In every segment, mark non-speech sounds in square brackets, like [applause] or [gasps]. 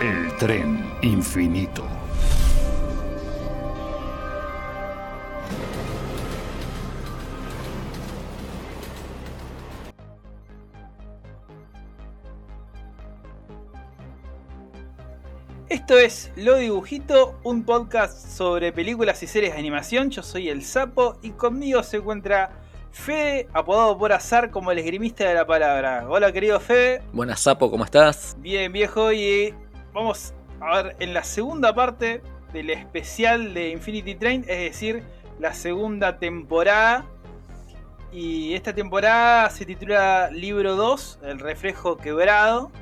El tren infinito. Esto es Lo Dibujito, un podcast sobre películas y series de animación. Yo soy el Sapo y conmigo se encuentra Fede, apodado por azar como el esgrimista de la palabra. Hola querido Fede. Buenas Sapo, ¿cómo estás? Bien viejo y vamos a ver en la segunda parte del especial de Infinity Train, es decir, la segunda temporada. Y esta temporada se titula Libro 2, El reflejo quebrado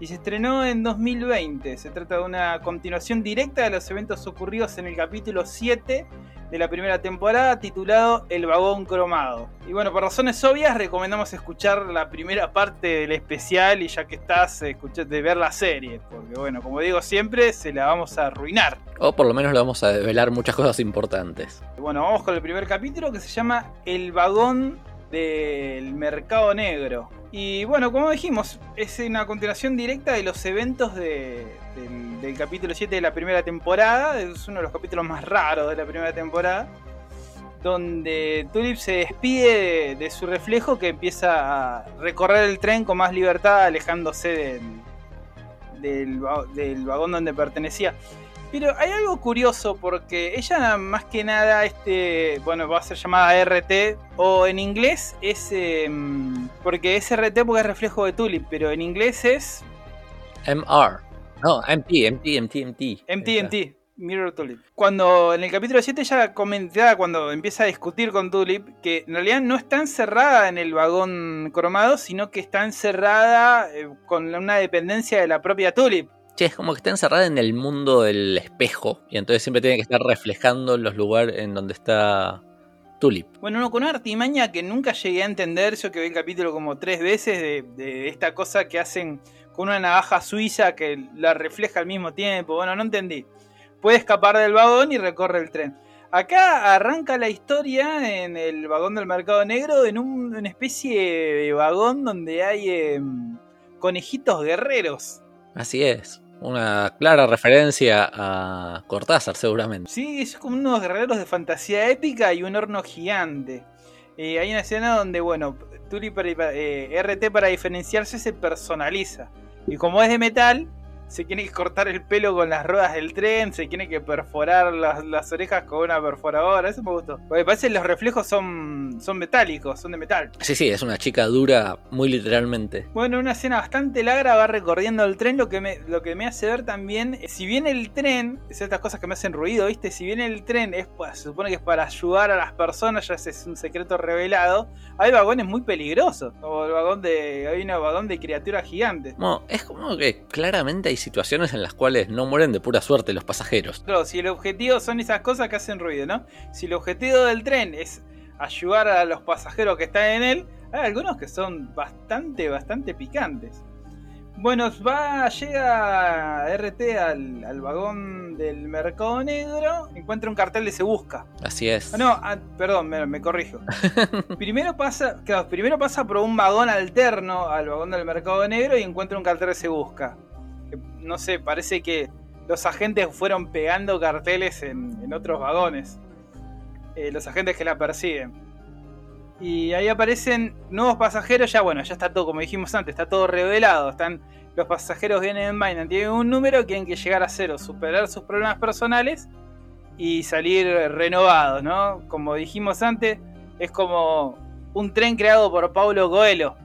y se estrenó en 2020. Se trata de una continuación directa de los eventos ocurridos en el capítulo 7 de la primera temporada titulado El vagón cromado. Y bueno, por razones obvias recomendamos escuchar la primera parte del especial y ya que estás, de ver la serie, porque bueno, como digo siempre, se la vamos a arruinar. O por lo menos le vamos a develar muchas cosas importantes. Bueno, vamos con el primer capítulo que se llama El vagón del mercado negro. Y bueno, como dijimos, es una continuación directa de los eventos del, capítulo 7 de la primera temporada. Es uno de los capítulos más raros de la primera temporada. Donde Tulip se despide de, su reflejo que empieza a recorrer el tren con más libertad, alejándose del, del vagón donde pertenecía. Pero hay algo curioso porque ella más que nada, este, bueno, va a ser llamada RT o en inglés es, em, porque es RT porque es reflejo de Tulip, pero en inglés es... MR. No, MT, MT, MT, MT. MT, MT. Mirror Tulip. Cuando en el capítulo 7 ella comenta, cuando empieza a discutir con Tulip, que en realidad no está encerrada en el vagón cromado, sino que está encerrada eh, con una dependencia de la propia Tulip. Che, es como que está encerrada en el mundo del espejo y entonces siempre tiene que estar reflejando los lugares en donde está Tulip. Bueno, no, con una artimaña que nunca llegué a entender, yo que vi el capítulo como tres veces de, de esta cosa que hacen con una navaja suiza que la refleja al mismo tiempo. Bueno, no entendí. Puede escapar del vagón y recorre el tren. Acá arranca la historia en el vagón del mercado negro, en una especie de vagón donde hay em, conejitos guerreros. Así es. Una clara referencia a Cortázar, seguramente. Sí, es como unos guerreros de fantasía épica y un horno gigante. Eh, hay una escena donde, bueno, Tuli para, eh, RT para diferenciarse se personaliza. Y como es de metal, se tiene que cortar el pelo con las ruedas del tren, se tiene que perforar las, orejas con una perforadora, eso me gustó. Porque parece que los reflejos son, son metálicos, son de metal. Sí, sí, es una chica dura, muy literalmente. Bueno, una escena bastante larga va recorriendo el tren, lo que me, lo que me hace ver también, si bien el tren, es estas cosas que me hacen ruido, ¿viste? Si bien el tren es, se supone que es para ayudar a las personas, ya es un secreto revelado, hay vagones muy peligrosos, como el vagón de, hay un vagón de criaturas gigantes. No, es como que claramente hay situaciones en las cuales no mueren de pura suerte los pasajeros. Claro, si el objetivo son esas cosas que hacen ruido, ¿no? Si el objetivo del tren es ayudar a los pasajeros que están en él, hay algunos que son bastante, bastante picantes. Bueno, va, llega RT al, vagón del mercado negro, encuentra un cartel de se busca. Así es. Ah, no, ah, perdón, me, corrijo. [laughs] primero pasa, primero pasa por un vagón alterno al vagón del mercado negro y encuentra un cartel de se busca no sé, parece que los agentes fueron pegando carteles en, otros vagones. Eh, los agentes que la persiguen. Y ahí aparecen nuevos pasajeros, ya bueno, ya está todo, como dijimos antes, está todo revelado. Están, los pasajeros vienen en vaina, tienen un número, tienen que llegar a cero, superar sus problemas personales y salir renovados, ¿no? Como dijimos antes, es como un tren creado por Paulo Coelho.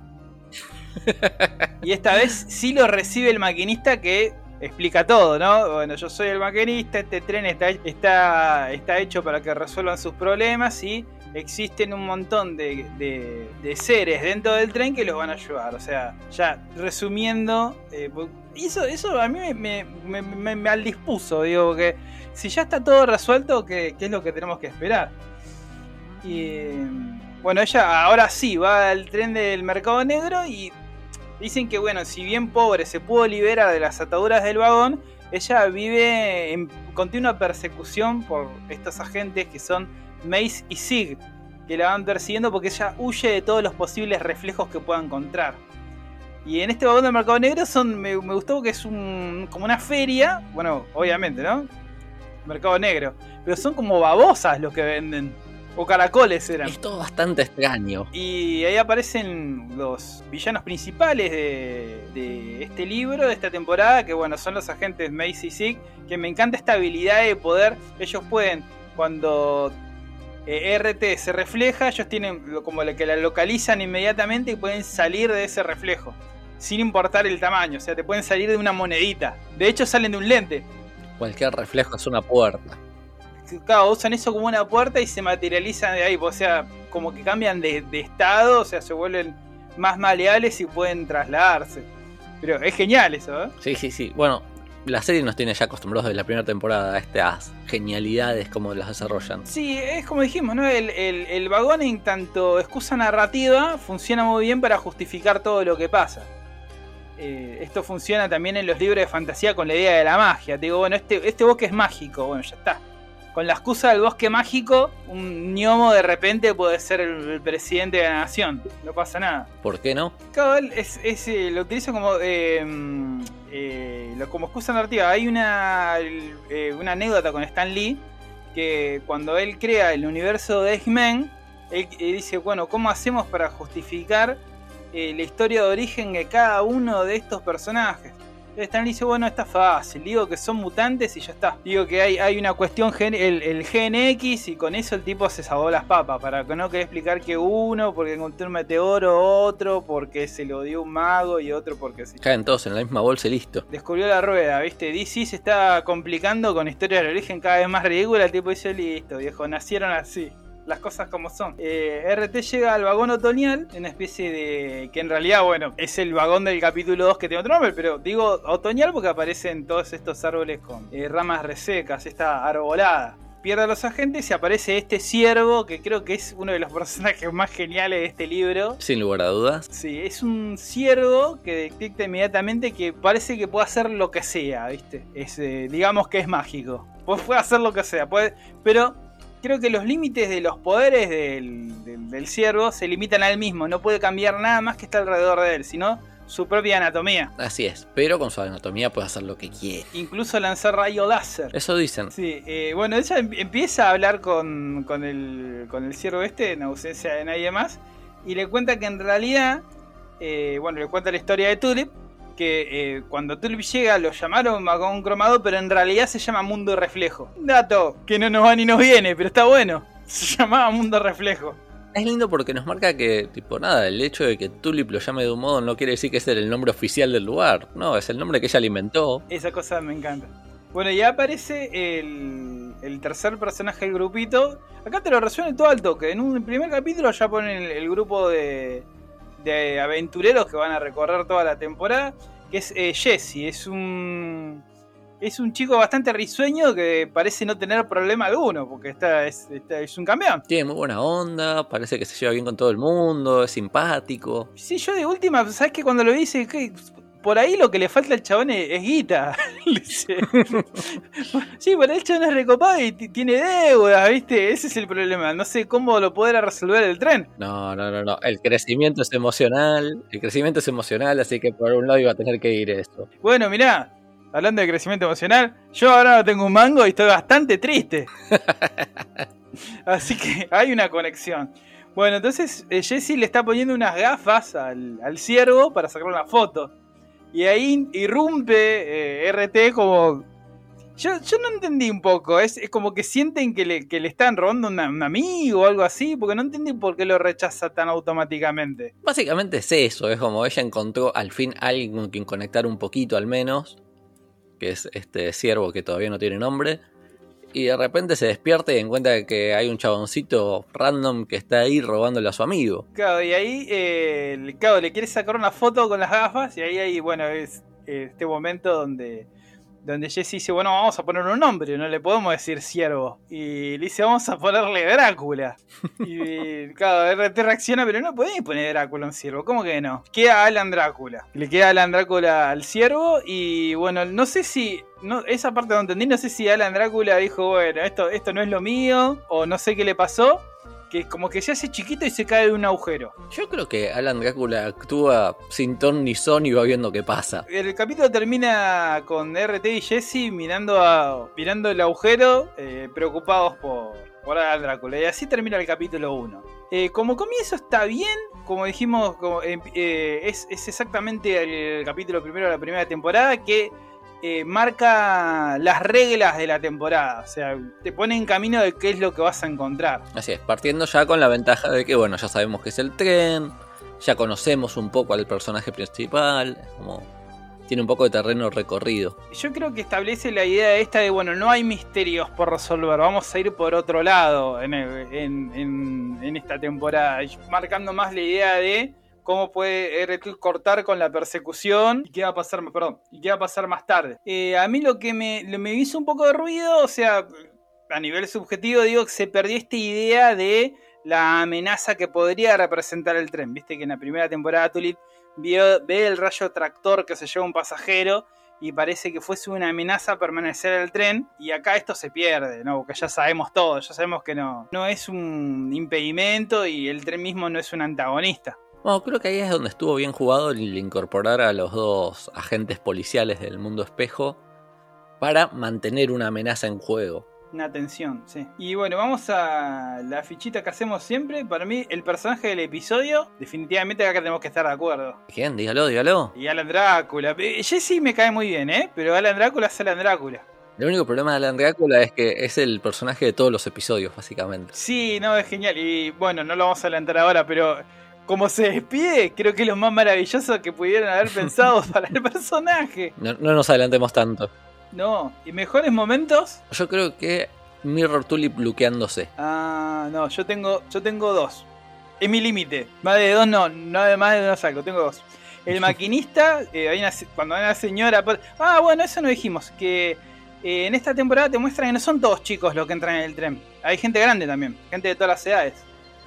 Y esta vez sí lo recibe el maquinista que explica todo, ¿no? Bueno, yo soy el maquinista, este tren está, está, está hecho para que resuelvan sus problemas y existen un montón de, seres dentro del tren que los van a ayudar. O sea, ya resumiendo, eh, eso, eso a mí me, me, me, me aldispuso, digo, que si ya está todo resuelto, ¿qué, ¿qué, es lo que tenemos que esperar? Y bueno, ella ahora sí va al tren del mercado negro y Dicen que, bueno, si bien pobre se pudo liberar de las ataduras del vagón, ella vive en continua persecución por estos agentes que son Mace y Sig, que la van persiguiendo porque ella huye de todos los posibles reflejos que pueda encontrar. Y en este vagón del mercado negro son, me, me gustó porque es un, como una feria, bueno, obviamente, ¿no? Mercado negro. Pero son como babosas los que venden. O caracoles eran. Es todo bastante extraño. Y ahí aparecen los villanos principales de, de este libro, de esta temporada, que bueno, son los agentes Macy y Sig, que me encanta esta habilidad de poder, ellos pueden, cuando eh, RT se refleja, ellos tienen como la que la localizan inmediatamente y pueden salir de ese reflejo, sin importar el tamaño, o sea, te pueden salir de una monedita. De hecho, salen de un lente. Cualquier reflejo es una puerta. Claro, usan eso como una puerta y se materializan de ahí. O sea, como que cambian de, de estado, o sea, se vuelven más maleables y pueden trasladarse. Pero es genial eso, ¿eh? Sí, sí, sí. Bueno, la serie nos tiene ya acostumbrados desde la primera temporada a estas genialidades como las desarrollan. Sí, es como dijimos, ¿no? El, el, el vagón en tanto excusa narrativa funciona muy bien para justificar todo lo que pasa. Eh, esto funciona también en los libros de fantasía con la idea de la magia. Te digo, bueno, este, este bosque es mágico, bueno, ya está. Con la excusa del bosque mágico, un gnomo de repente puede ser el, presidente de la nación. No pasa nada. ¿Por qué no? Claro, él es, es, eh, lo utilizo como, eh, eh, como excusa narrativa. Hay una, eh, una anécdota con Stan Lee que cuando él crea el universo de X-Men, él, él dice, bueno, ¿cómo hacemos para justificar eh, la historia de origen de cada uno de estos personajes? Stan Lee dice, bueno, está fácil, digo que son mutantes y ya está. Digo que hay, hay una cuestión, gen- el, el GNX y con eso el tipo se salvó las papas, para que no quede explicar que uno, porque encontró un meteoro, otro, porque se lo dio un mago y otro porque se Caen todos en la misma bolsa y listo. descubrió la rueda, ¿viste? DC se está complicando con historias de origen cada vez más ridícula. El tipo dice, listo, viejo, nacieron así. Las cosas como son. Eh, RT llega al vagón otoñal, una especie de. que en realidad, bueno, es el vagón del capítulo 2 que tiene otro nombre, pero digo otoñal porque aparecen todos estos árboles con eh, ramas resecas, esta arbolada. Pierde a los agentes y aparece este ciervo que creo que es uno de los [laughs] personajes más geniales de este libro. Sin lugar a dudas. Sí, es un ciervo que detecta inmediatamente que parece que puede hacer lo que sea, ¿viste? Es, eh, digamos que es mágico. Puede, puede hacer lo que sea, puede, pero creo que los límites de los poderes del, del, del ciervo se limitan a él mismo. No puede cambiar nada más que está alrededor de él, sino su propia anatomía. Así es. Pero con su anatomía puede hacer lo que quiere. Incluso lanzar rayo láser. Eso dicen. Sí, eh, bueno, ella em- empieza a hablar con, con, el, con el ciervo este en ausencia de nadie más y le cuenta que en realidad, eh, bueno, le cuenta la historia de Tulip, que eh, cuando Tulip llega lo llamaron vagón cromado, pero en realidad se llama Mundo Reflejo. Un dato que no nos va ni nos viene, pero está bueno. [laughs] Se llamaba Mundo Reflejo. Es lindo porque nos marca que, tipo, nada, el hecho de que Tulip lo llame de un modo no quiere decir que es el nombre oficial del lugar. No, es el nombre que ella le inventó. Esa cosa me encanta. Bueno, ya aparece el, el tercer personaje del grupito. Acá te lo resuelven todo al toque. En un primer capítulo ya ponen el, el grupo de, de aventureros que van a recorrer toda la temporada. Que es eh, Jesse. Es un. Es un chico bastante risueño que parece no tener problema alguno. Porque está, es, está- es un campeón. Tiene muy buena onda, parece que se lleva bien con todo el mundo, es simpático. Sí, yo de última, ¿sabes que Cuando lo vi, dice por ahí lo que le falta al chabón es, es guita. [laughs] Sí, por ahí el chabón es recopado y tiene deudas, ¿viste? Ese es el problema. No sé cómo lo podrá resolver el tren. No, no, no, no. El crecimiento es emocional. El crecimiento es emocional, así que por un lado iba a tener que ir eso. Bueno, mirá, hablando de crecimiento emocional, yo ahora tengo un mango y estoy bastante triste. [laughs] Así que hay una conexión. Bueno, entonces eh, Jesse le está poniendo unas gafas al, al ciervo para sacar una foto. Y ahí irrumpe eh, RT como... Yo, yo no entendí un poco, es, es como que sienten que le, que le están robando una- un amigo o algo así, porque no entendí por qué lo rechaza tan automáticamente. Básicamente es eso, es como ella encontró al fin alguien con quien conectar un poquito al menos, que es este ciervo que todavía no tiene nombre, y de repente se despierta y encuentra que hay un chaboncito random que está ahí robándole a su amigo. Claro, y ahí eh, claro, le quiere sacar una foto con las gafas y ahí hay, bueno, es este momento donde, donde Jesse dice, bueno, vamos a poner un nombre, no le podemos decir siervo. Y le dice, vamos a ponerle Drácula. Y [laughs] claro, RT reacciona, pero no podéis poner Drácula a un siervo, ¿cómo que no? Queda Alan Drácula. Le queda Alan Drácula al siervo y bueno, no sé si... No, esa parte no entendí, no sé si Alan Drácula dijo, bueno, esto, esto no es lo mío, o no sé qué le pasó, que como que se hace chiquito y se cae de un agujero. Yo creo que Alan Drácula actúa sin ton ni son y va viendo qué pasa. El capítulo termina con RT y Jesse mirando, a, mirando el agujero, eh, preocupados por, por Alan Drácula. Y así termina el capítulo 1. Eh, como comienzo está bien, como dijimos, como, eh, eh, es, es exactamente el capítulo primero de la primera temporada que eh, marca las reglas de la temporada. O sea, te pone en camino de qué es lo que vas a encontrar. Así es, partiendo ya con la ventaja de que, bueno, ya sabemos que es el tren, ya conocemos un poco al personaje principal, como tiene un poco de terreno recorrido. Yo creo que establece la idea esta de, bueno, no hay misterios por resolver, vamos a ir por otro lado en, el- en- en- en esta temporada, marcando más la idea de cómo puede RT cortar con la persecución y qué va a pasar, perdón, y qué va a pasar más tarde. Eh, a mí lo que me, hizo un poco de ruido, o sea, a nivel subjetivo digo que se perdió esta idea de la amenaza que podría representar el tren. Viste que en la primera temporada Tulip ve el rayo tractor que se lleva un pasajero y parece que fuese una amenaza permanecer el tren y acá esto se pierde, ¿no? Porque ya sabemos todo, ya sabemos que no es un impedimento y el tren mismo no es un antagonista. Bueno, creo que ahí es donde estuvo bien jugado el incorporar a los dos agentes policiales del mundo espejo para mantener una amenaza en juego. Una tensión, sí. Y bueno, vamos a la fichita que hacemos siempre. Para mí, el personaje del episodio, definitivamente acá tenemos que estar de acuerdo. ¿Quién? Dígalo, dígalo. Y Alan Drácula. Eh, Jesse me cae muy bien, ¿eh? Pero Alan Drácula es Alan Drácula. El único problema de Alan Drácula es que es el personaje de todos los episodios, básicamente. Sí, no, es genial. Y bueno, no lo vamos a adelantar ahora, pero como se despide, creo que es lo más maravilloso que pudieron haber pensado [laughs] para el personaje. No, no nos adelantemos tanto. No, y mejores momentos. Yo creo que Mirror Tulip luqueándose. Ah, no, yo tengo, yo tengo dos. Es mi límite. Más de dos no, no más de dos saco, tengo dos. El [laughs] maquinista, eh, hay una se- cuando hay una señora. Ah, bueno, eso no dijimos. Que eh, en esta temporada te muestran que no son todos chicos los que entran en el tren. Hay gente grande también, gente de todas las edades.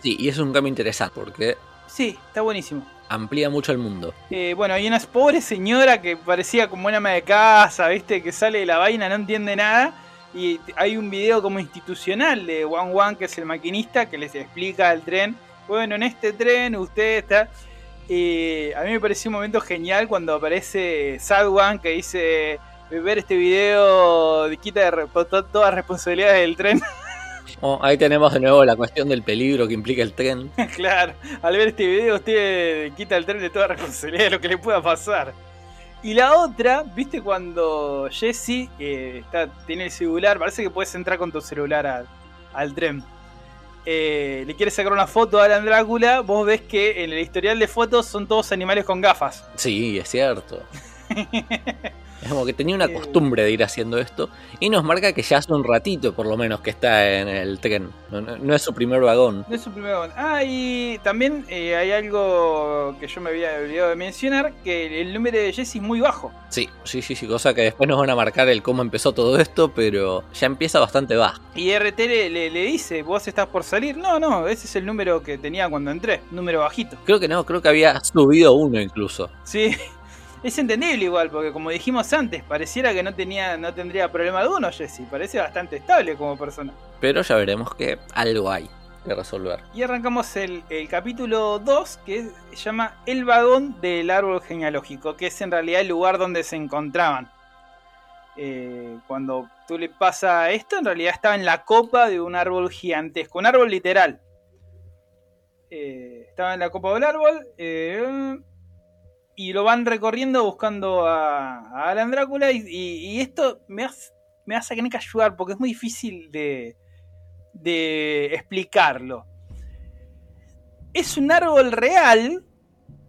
Sí, y es un cambio interesante porque Sí, está buenísimo. amplía mucho el mundo. Eh, bueno, hay una pobre señora que parecía como una ama de casa, ¿viste? Que sale de la vaina, no entiende nada. Y hay un video como institucional de Wan Wan, que es el maquinista, que les explica el tren. Bueno, en este tren usted está. Eh, a mí me pareció un momento genial cuando aparece Sadwan, que dice: Ver este video quita de re- to- todas responsabilidades del tren. [laughs] Oh, ahí tenemos de nuevo la cuestión del peligro que implica el tren. [laughs] claro, al ver este video usted quita el tren de toda responsabilidad de lo que le pueda pasar. Y la otra, ¿viste cuando Jesse eh, está, tiene el celular? Parece que puedes entrar con tu celular al, al tren. Eh, le quiere sacar una foto a Alan Drácula, vos ves que en el historial de fotos son todos animales con gafas. Sí, es cierto. [laughs] Como que tenía una Eh. costumbre de ir haciendo esto y nos marca que ya hace un ratito por lo menos que está en el tren. No, no- no es su primer vagón. No es su primer vagón. Ah, y también eh, hay algo que yo me había olvidado de mencionar, que el número de Jesse es muy bajo. Sí, sí, sí, sí, cosa que después nos van a marcar el cómo empezó todo esto, pero ya empieza bastante bajo. Y RT le, le- le dice, vos estás por salir. No, no, ese es el número que tenía cuando entré, número bajito. Creo que no, creo que había subido uno incluso. Sí, es entendible igual, porque como dijimos antes, pareciera que no tenía, no tendría problema alguno Jesse. Parece bastante estable como persona. Pero ya veremos que algo hay que resolver. Y arrancamos el, el capítulo 2, que se llama El vagón del árbol genealógico, que es en realidad el lugar donde se encontraban. Eh, cuando tú le pasa esto, en realidad estaba en la copa de un árbol gigantesco, un árbol literal. Eh, estaba en la copa del árbol eh, y lo van recorriendo buscando a, a Alan Drácula y, esto me hace, me hace tener que ayudar porque es muy difícil de, de explicarlo. Es un árbol real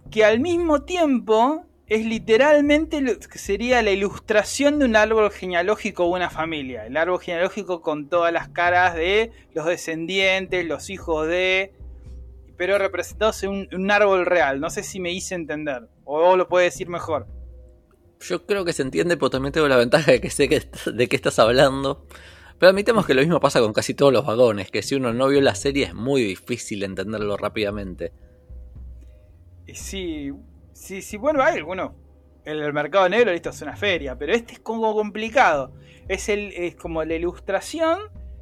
que al mismo tiempo es literalmente lo que sería la ilustración de un árbol genealógico o una familia. El árbol genealógico con todas las caras de los descendientes, los hijos de... Pero representados en un árbol real. No sé si me hice entender. O vos lo puedes decir mejor. Yo creo que se entiende, pero también tengo la ventaja de que sé que de qué estás hablando. Pero admitemos que lo mismo pasa con casi todos los vagones, que si uno no vio la serie es muy difícil entenderlo rápidamente. Sí, sí, sí, bueno, hay algunos. En el mercado negro, listo, es una feria, pero este es como complicado. Es, el, es como la ilustración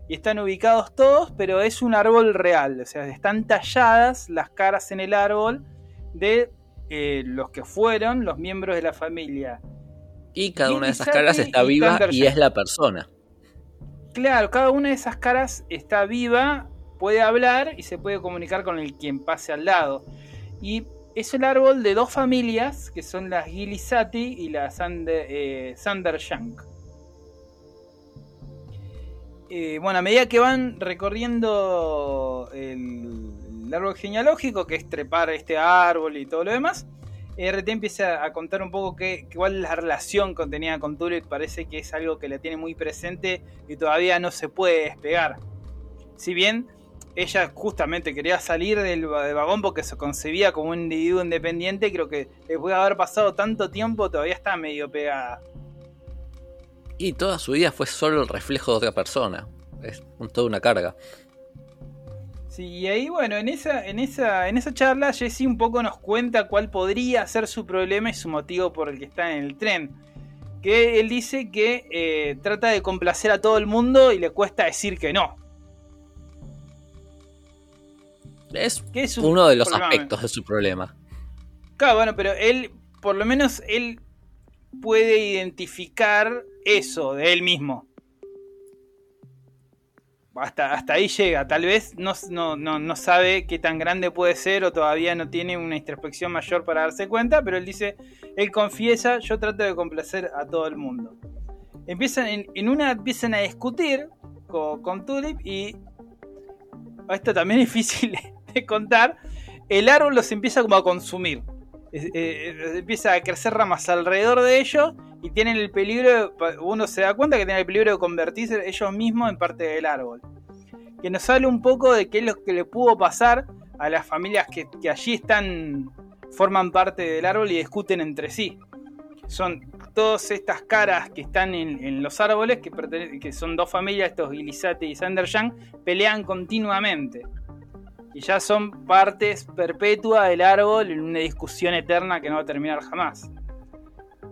y están ubicados todos, pero es un árbol real, o sea, están talladas las caras en el árbol de eh, los que fueron los miembros de la familia. Y cada una de esas caras está viva y es la persona. Claro, cada una de esas caras está viva, puede hablar y se puede comunicar con el quien pase al lado. Y es el árbol de dos familias, que son las Gilisati y la Sander, eh, eh, bueno, a medida que van recorriendo el, árbol genealógico, que es trepar este árbol y todo lo demás, RT empieza a contar un poco qué, cuál es la relación que tenía con Tulip. Parece que es algo que la tiene muy presente y todavía no se puede despegar. Si bien ella justamente quería salir del, vagón porque se concebía como un individuo independiente, creo que después de haber pasado tanto tiempo todavía está medio pegada. Y toda su vida fue solo el reflejo de otra persona. Es toda una carga. Sí, y ahí bueno, en esa, en esa, en esa charla Jesse un poco nos cuenta cuál podría ser su problema y su motivo por el que está en el tren. Que él dice que eh, trata de complacer a todo el mundo y le cuesta decir que no. Es, es uno de los aspectos de su problema. Claro, bueno, pero él, por lo menos él puede identificar eso de él mismo. Hasta, hasta ahí llega. Tal vez no, no, sabe qué tan grande puede ser o todavía no tiene una introspección mayor para darse cuenta, pero él dice, él confiesa, yo trato de complacer a todo el mundo. Empiezan, en, una empiezan a discutir con, con Tulip y esto también es difícil [laughs] de contar. El árbol los empieza como a consumir. Eh, empieza a crecer ramas alrededor de ellos y tienen el peligro, uno se da cuenta que tienen el peligro de convertirse ellos mismos en parte del árbol. Que nos habla un poco de qué es lo que le pudo pasar a las familias que, allí están, forman parte del árbol y discuten entre sí. Son todas estas caras que están en, los árboles, que, son dos familias, estos Gilisate y Sanderjan, pelean continuamente y ya son partes perpetuas del árbol en una discusión eterna que no va a terminar jamás.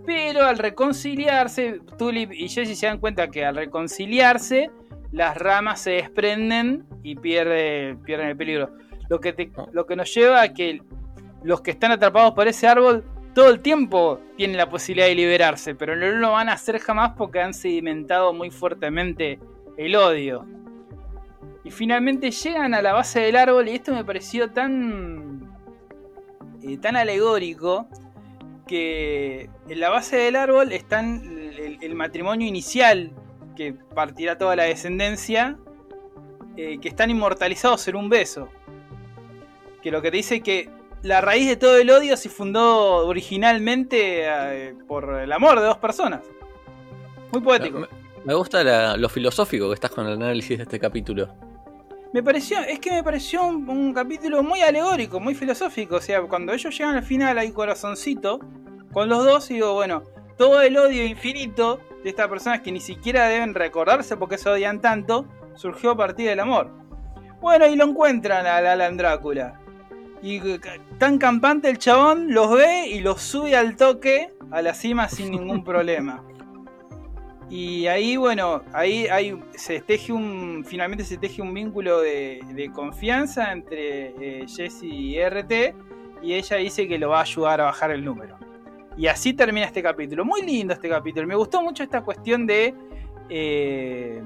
Pero al reconciliarse, Tulip y Jesse se dan cuenta que al reconciliarse, las ramas se desprenden y pierde, pierden el peligro. Lo que, lo que nos lleva a que los que están atrapados por ese árbol todo el tiempo tienen la posibilidad de liberarse, pero no lo van a hacer jamás porque han sedimentado muy fuertemente el odio. Y finalmente llegan a la base del árbol y esto me pareció tan, eh, tan alegórico que en la base del árbol está el, matrimonio inicial que partirá toda la descendencia, eh, que están inmortalizados en un beso. Que lo que te dice que la raíz de todo el odio se fundó originalmente eh, por el amor de dos personas. Muy poético. Me, gusta lo filosófico que estás con el análisis de este capítulo. Me pareció, es que me pareció un, capítulo muy alegórico, muy filosófico. O sea, cuando ellos llegan al final hay corazoncito con los dos y digo, bueno, todo el odio infinito de estas personas que ni siquiera deben recordarse porque se odian tanto, surgió a partir del amor. Bueno, y lo encuentran a Alan Drácula. Y tan campante el chabón los ve y los sube al toque a la cima sin ningún problema. [laughs] Y ahí, bueno, ahí hay, se teje un, finalmente se teje un vínculo de, confianza entre eh, Jesse y RT y ella dice que lo va a ayudar a bajar el número. Y así termina este capítulo. Muy lindo este capítulo. Me gustó mucho esta cuestión de... Eh,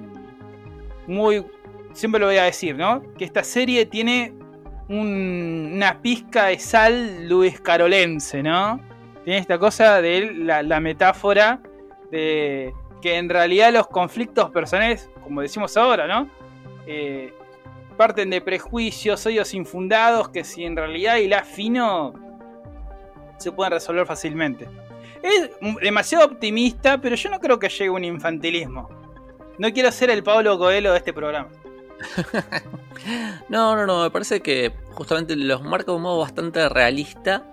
muy... Siempre lo voy a decir, ¿no? Que esta serie tiene una pizca de sal Luis Carolense, ¿no? Tiene esta cosa de la metáfora de que en realidad los conflictos personales, como decimos ahora, ¿no? Eh, parten de prejuicios, odios infundados que si en realidad la fino se pueden resolver fácilmente. Es demasiado optimista, pero yo no creo que llegue a un infantilismo. No quiero ser el Pablo Coelho de este programa. [laughs] no, no, no, me parece que justamente los marca de un modo bastante realista,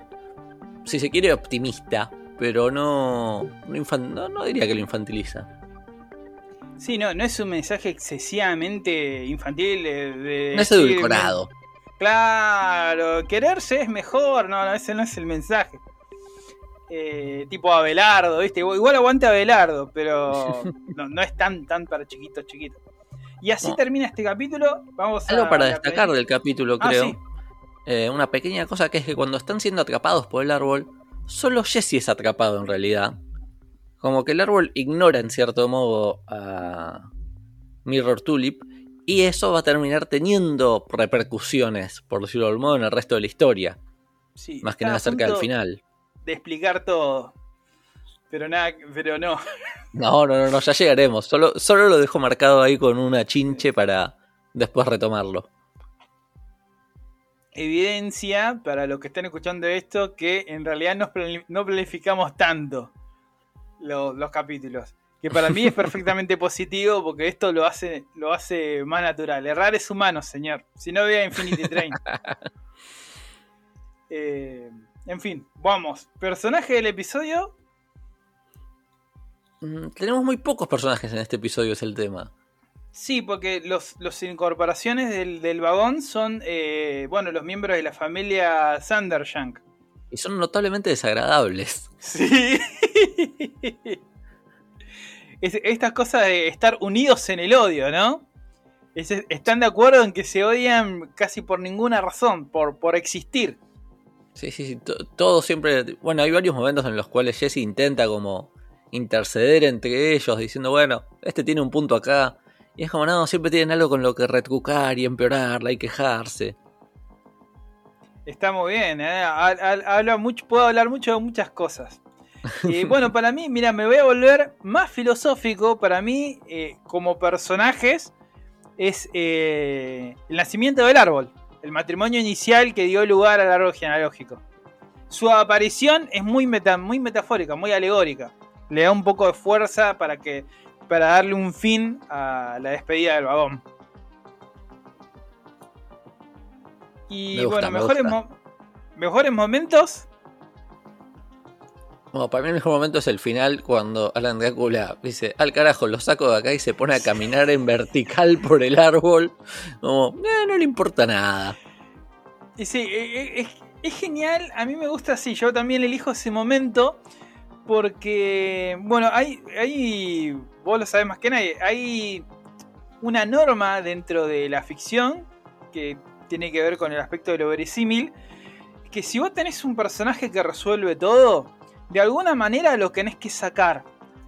si se quiere optimista, pero no, no, no, diría que lo infantiliza. Sí, no, no es un mensaje excesivamente infantil de... no es edulcorado. Claro, quererse es mejor, no, no, ese no es el mensaje. Eh, tipo Abelardo, ¿viste? Igual aguante Abelardo, pero [laughs] no, no es tan, tan para chiquitos, chiquitos. Y así No. termina este capítulo. Vamos a Algo para destacar del capítulo, Ah, creo. sí. Eh, una pequeña cosa que es que cuando están siendo atrapados por el árbol, solo Jesse es atrapado en realidad. Como que el árbol ignora en cierto modo a Mirror Tulip. Y eso va a terminar teniendo repercusiones, por decirlo de algún modo, en el resto de la historia. Sí, Más que nada cerca del final. De explicar todo. Pero nada, pero no. No, no, no, no, ya llegaremos. Solo, solo lo dejo marcado ahí con una chinche para después retomarlo. Evidencia para los que estén escuchando esto que en realidad no, plani- no planificamos tanto lo- los capítulos. Que para mí es [laughs] perfectamente positivo porque esto lo hace, lo hace más natural. Errar es humano, señor. Si no vea Infinity Train. [laughs] Eh, en fin, vamos. Personaje del episodio. Mm, Tenemos muy pocos personajes en este episodio, es el tema. Sí, porque los, los incorporaciones del, del vagón son, eh, bueno, los miembros de la familia Sandershank. Y son notablemente desagradables. Sí. [laughs] Es- estas cosas de estar unidos en el odio, ¿no? Es- están de acuerdo en que se odian casi por ninguna razón, por, por existir. Sí, sí, sí. to- Todo siempre. Bueno, hay varios momentos en los cuales Jesse intenta como interceder entre ellos, diciendo, bueno, este tiene un punto acá. Y es como, no, siempre tienen algo con lo que retrucar y empeorarla y quejarse. Está muy bien, ¿eh? Habla mucho, puedo hablar mucho de muchas cosas. Y [laughs] bueno, para mí, mira, me voy a volver más filosófico. Para mí, eh, como personajes, es eh, el nacimiento del árbol, el matrimonio inicial que dio lugar al árbol genealógico. Su aparición es muy, meta- muy metafórica, muy alegórica. Le da un poco de fuerza para, que, para darle un fin a la despedida del vagón. Y Me gusta, bueno, me mejores, mo- mejores momentos. Bueno, para mí el mejor momento es el final cuando Alan Drácula dice, al carajo, lo saco de acá y se pone a caminar en vertical por el árbol. Como, "Eh, no le importa nada. Y sí, e- e- es, es genial. A mí me gusta así. Yo también elijo ese momento. Porque, bueno, hay, hay. Vos lo sabés más que nadie. Hay una norma dentro de la ficción que tiene que ver con el aspecto de lo verosímil. Que si vos tenés un personaje que resuelve todo, de alguna manera lo tenés que sacar.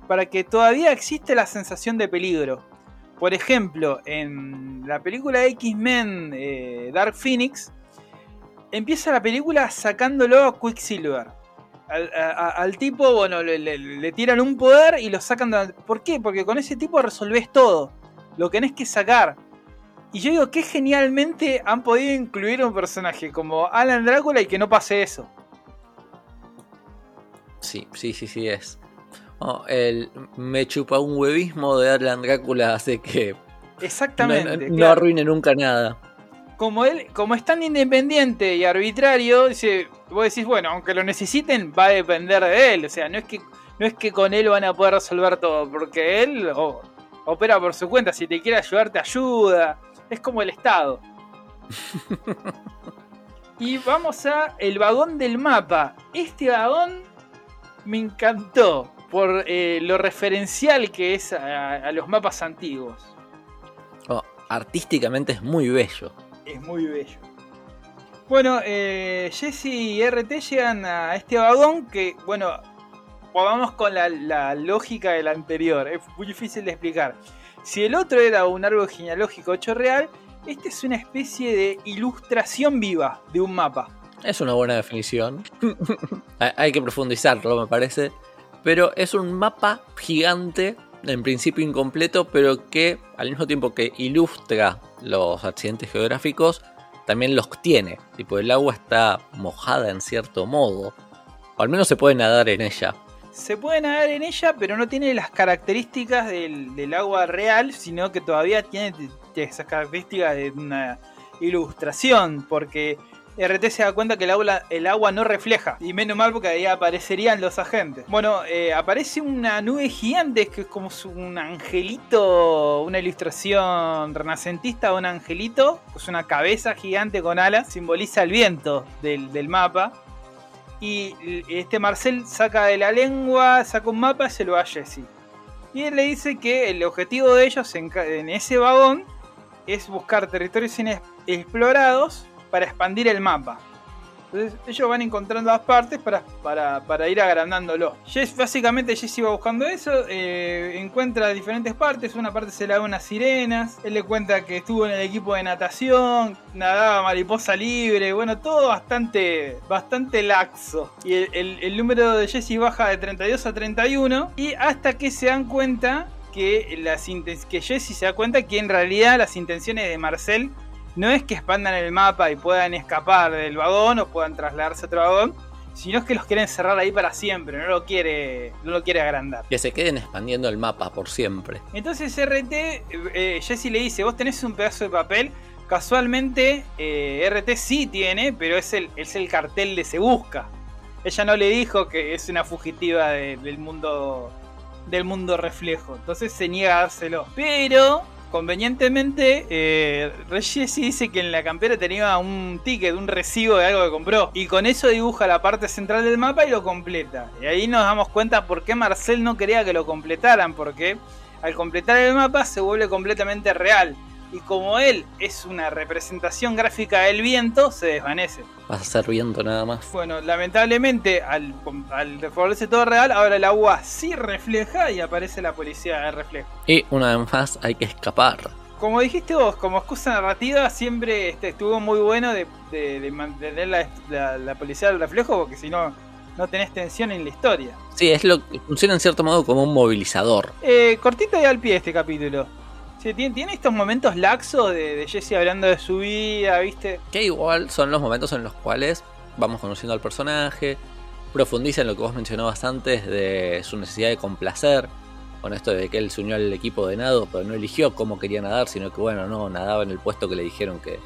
Para que todavía existe la sensación de peligro. Por ejemplo, en la película X-Men eh, Dark Phoenix, empieza la película sacándolo a Quicksilver. Al, a- a- al tipo, bueno, le, le- le tiran un poder y lo sacan. de- ¿Por qué? Porque con ese tipo resolvés todo. Lo que tenés que sacar. Y yo digo que genialmente han podido incluir un personaje como Alan Drácula y que no pase eso. Sí, sí, sí, sí es. Oh, el me chupa un huevismo de Alan Drácula hace que no, Exactamente. no claro. arruine nunca nada. Como él, como es tan independiente y arbitrario, dice, vos decís, bueno, aunque lo necesiten, va a depender de él. O sea, no es que, no es que con él van a poder resolver todo, porque él opera por su cuenta. Si te quiere ayudar, te ayuda. Es como el Estado. [laughs] y vamos a el vagón del mapa. Este vagón me encantó por eh, lo referencial que es a- a los mapas antiguos. Oh, artísticamente es muy bello. Es muy bello. Bueno, eh, Jesse y RT llegan a este vagón que, bueno, vamos con la, la lógica del anterior. Es muy difícil de explicar. Si el otro era un árbol genealógico hecho real, este es una especie de ilustración viva de un mapa. Es una buena definición. [laughs] Hay- que profundizarlo, me parece. Pero es un mapa gigante, en principio incompleto, pero que al mismo tiempo que ilustra los accidentes geográficos, también los tiene. Tipo, el agua está mojada en cierto modo. O al menos se puede nadar en ella. Se puede nadar en ella, pero no tiene las características del, del agua real, sino que todavía tiene esas características de una ilustración, porque RT se da cuenta que el agua, no refleja, y menos mal porque ahí aparecerían los agentes. Bueno, eh, aparece una nube gigante, que es como un angelito, una ilustración renacentista un angelito, es una cabeza gigante con alas, simboliza el viento del, mapa. Y este Marcel saca de la lengua, saca un mapa y se lo da a. Y él le dice que el objetivo de ellos en, en ese vagón es buscar territorios inexplorados para expandir el mapa. Entonces ellos van encontrando las partes para, para, ir agrandándolo. Jess, básicamente Jesse va buscando eso, eh, encuentra diferentes partes, una parte se le da unas sirenas, él le cuenta que estuvo en el equipo de natación, nadaba mariposa libre, bueno, todo bastante, bastante laxo. Y el, número de Jesse baja de 32 a 31 y hasta que se dan cuenta que, las que Jesse se da cuenta que en realidad las intenciones de Marcel no es que expandan el mapa y puedan escapar del vagón o puedan trasladarse a otro vagón, sino es que los quieren cerrar ahí para siempre, no lo quiere, no lo quiere agrandar. Que se queden expandiendo el mapa por siempre. Entonces RT, eh, Jesse le dice, vos tenés un pedazo de papel, casualmente eh, RT sí tiene, pero es el, es el cartel de Se Busca. Ella no le dijo que es una fugitiva del mundo del mundo reflejo, entonces se niega a dárselo. Pero convenientemente, eh, dice que en la campera tenía un ticket, un recibo de algo que compró. Y con eso dibuja la parte central del mapa y lo completa. Y ahí nos damos cuenta por qué Marcel no quería que lo completaran, porque al completar el mapa se vuelve completamente real y como él es una representación gráfica del viento, se desvanece. Vas a ser viento nada más. Bueno, lamentablemente, al, al todo real, ahora el agua sí refleja y aparece la policía de reflejo. Y una vez más hay que escapar. Como dijiste vos, como excusa narrativa, siempre este, estuvo muy bueno de, mantener la, policía del reflejo, porque si no, no tenés tensión en la historia. Sí, es lo que funciona en cierto modo como un movilizador. Eh, cortito y al pie este capítulo. Sí, tiene, estos momentos laxos de, Jesse hablando de su vida, ¿viste? Que igual son los momentos en los cuales vamos conociendo al personaje, profundiza en lo que vos mencionabas antes de su necesidad de complacer, con esto de que él se unió al equipo de nado, pero no eligió cómo quería nadar, sino que bueno, no, nadaba en el puesto que le dijeron que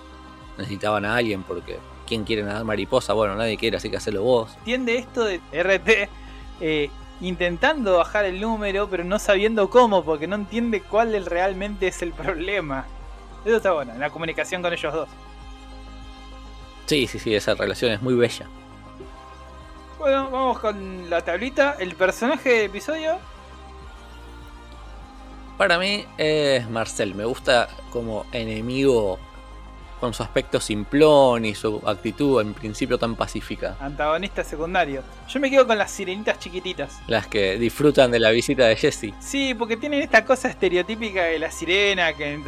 necesitaban a alguien porque ¿quién quiere nadar mariposa? Bueno, nadie quiere, así que hacelo vos. Entiende esto de RT eh, intentando bajar el número, pero no sabiendo cómo, porque no entiende cuál realmente es el problema. Eso está bueno, la comunicación con ellos dos. Sí, sí, sí, esa relación es muy bella. Bueno, vamos con la tablita. El personaje del episodio. Para mí es Marcel. Me gusta como enemigo con su aspecto simplón y su actitud en principio tan pacífica. Antagonista secundario. Yo me quedo con las sirenitas chiquititas. Las que disfrutan de la visita de Jesse. Sí, porque tienen esta cosa estereotípica de la sirena que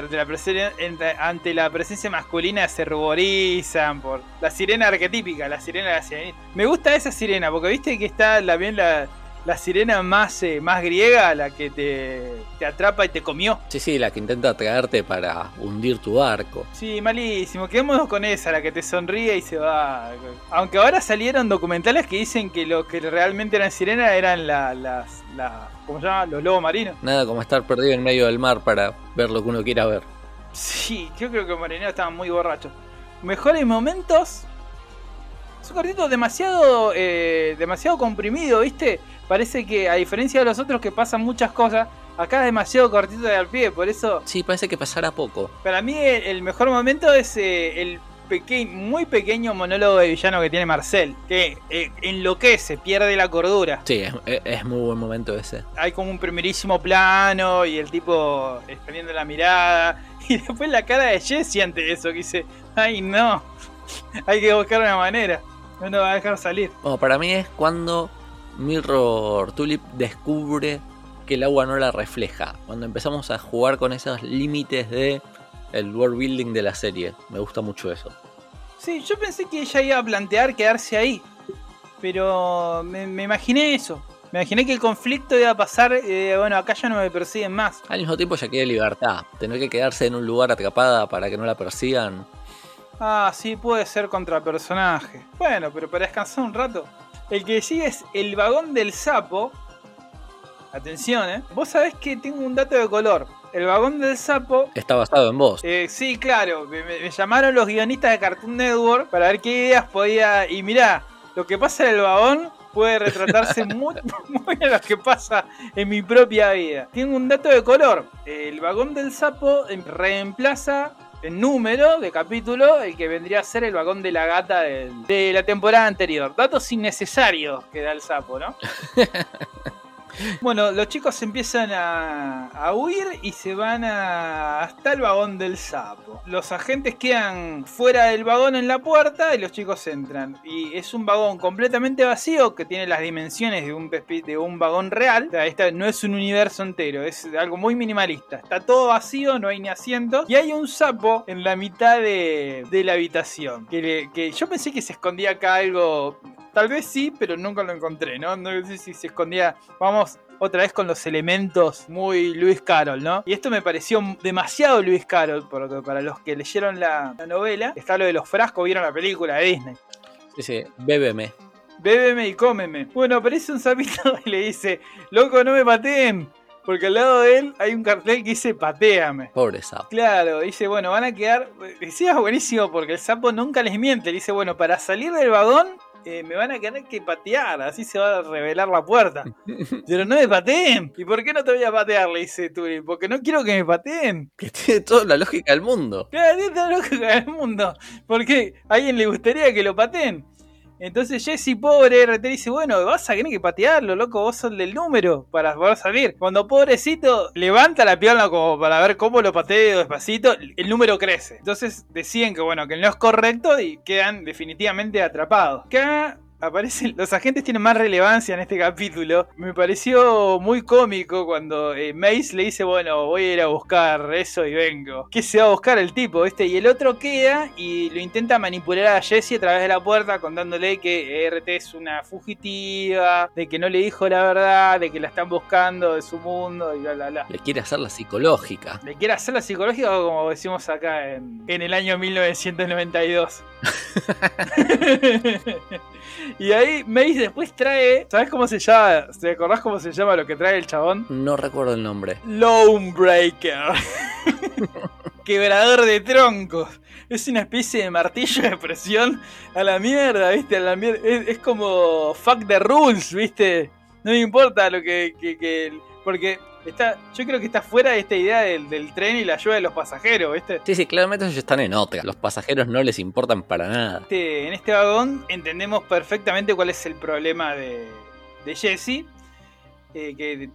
ante la, presencia masculina se ruborizan por la sirena arquetípica, la sirena de la sirenita. Me gusta esa sirena porque viste que está la, bien la la sirena más, eh, más griega, la que te, atrapa y te comió. Sí, sí, la que intenta traerte para hundir tu barco. Sí, malísimo. Quedémonos con esa, la que te sonríe y se va. Aunque ahora salieron documentales que dicen que lo que realmente eran sirenas eran las. La, ¿Cómo se llama? Los lobos marinos. Nada como estar perdido en medio del mar para ver lo que uno quiera ver. Sí, yo creo que los marineros estaban muy borrachos. Mejores momentos. Es un cortito demasiado, eh, demasiado comprimido, ¿viste? parece que a diferencia de los otros que pasan muchas cosas, acá es demasiado cortito de al pie, por eso... Sí, parece que pasará poco. Para mí el mejor momento es eh, el muy pequeño monólogo de villano que tiene Marcel, que eh, enloquece, pierde la cordura. Sí, es, muy buen momento ese. Hay como un primerísimo plano y el tipo extendiendo la mirada. [laughs] Y después la cara de Jesse ante eso, que dice, ay no, [laughs] hay que buscar una manera, no nos va a dejar salir. Bueno, para mí es cuando Mirror Tulip descubre que el agua no la refleja. Cuando empezamos a jugar con esos límites de el world building de la serie. Me gusta mucho eso. Sí, yo pensé que ella iba a plantear quedarse ahí. Pero me, imaginé eso. Me imaginé que el conflicto iba a pasar, eh, bueno, acá ya no me persiguen más. Al mismo tiempo ya quiere libertad. Tener que quedarse en un lugar atrapada para que no la persigan. Ah, sí, puede ser contra personaje. Bueno, pero para descansar un rato. El que sigue es el vagón del sapo. Atención, ¿eh? Vos sabés que tengo un dato de color. El vagón del sapo. Está basado en vos. Eh, sí, claro. Me, llamaron los guionistas de Cartoon Network para ver qué ideas podía. Y mirá, lo que pasa en el vagón puede retratarse [laughs] muy, muy a lo que pasa en mi propia vida. Tengo un dato de color. El vagón del sapo reemplaza en número de capítulo el que vendría a ser el vagón de la gata de la temporada anterior. Datos innecesarios que da el sapo, ¿no? [laughs] Bueno, los chicos empiezan a, a huir y se van a, hasta el vagón del sapo. Los agentes quedan fuera del vagón en la puerta y los chicos entran. Y es un vagón completamente vacío que tiene las dimensiones de un, de un vagón real. O sea, esta no es un universo entero, es algo muy minimalista. Está todo vacío, no hay ni asientos. Y hay un sapo en la mitad de, de la habitación. Que, que yo pensé que se escondía acá algo Tal vez sí, pero nunca lo encontré, ¿no? No sé si se escondía. Vamos otra vez con los elementos muy Luis Carroll, ¿no? Y esto me pareció demasiado Luis Carroll, porque para los que leyeron la, la novela, está lo de los frascos, vieron la película de Disney. Sí, sí, bébeme. Bébeme y cómeme. Bueno, aparece un sapito [laughs] y le dice, loco, no me pateen. Porque al lado de él hay un cartel que dice pateame. Pobre sapo. Claro, dice, bueno, van a quedar. Decía buenísimo porque el sapo nunca les miente. Le dice, bueno, para salir del vagón eh, me van a tener que patear, así se va a revelar la puerta. [laughs] Pero no me pateen. ¿Y por qué no te voy a patear? Le dice Turi. Porque no quiero que me pateen. Que tiene toda la lógica del mundo. Claro, tiene toda la lógica del mundo. Porque a alguien le gustaría que lo pateen. Entonces Jesse, pobre RT, dice, bueno, vas a tener que patearlo, loco, vos sos del número para poder salir. Cuando pobrecito levanta la pierna como para ver cómo lo pateo despacito, el número crece. Entonces deciden que bueno, que no es correcto y quedan definitivamente atrapados. Acá aparecen, los agentes tienen más relevancia en este capítulo. Me pareció muy cómico cuando eh, Mace le dice, bueno, voy a ir a buscar eso y vengo. ¿Qué se va a buscar el tipo, este? Y el otro queda y lo intenta manipular a Jesse a través de la puerta contándole que RT es una fugitiva, de que no le dijo la verdad, de que la están buscando de su mundo y bla, bla, bla. Le quiere hacer la psicológica. Le quiere hacer la psicológica como decimos acá en, en el año 1992. [laughs] y ahí Mace después trae. ¿Sabes cómo se llama? ¿Te acordás cómo se llama lo que trae el chabón? No recuerdo el nombre. Lone Breaker. [laughs] Quebrador de troncos. Es una especie de martillo de presión a la mierda, ¿viste? A la mier- es, es como fuck the rules, ¿viste? No me importa lo que. que- que- porque está, yo creo que está fuera de esta idea del, del tren y la ayuda de los pasajeros, ¿viste? Sí, sí, claramente ellos están en otra. Los pasajeros no les importan para nada. Este- en este vagón entendemos perfectamente cuál es el problema de, de Jesse. eh, que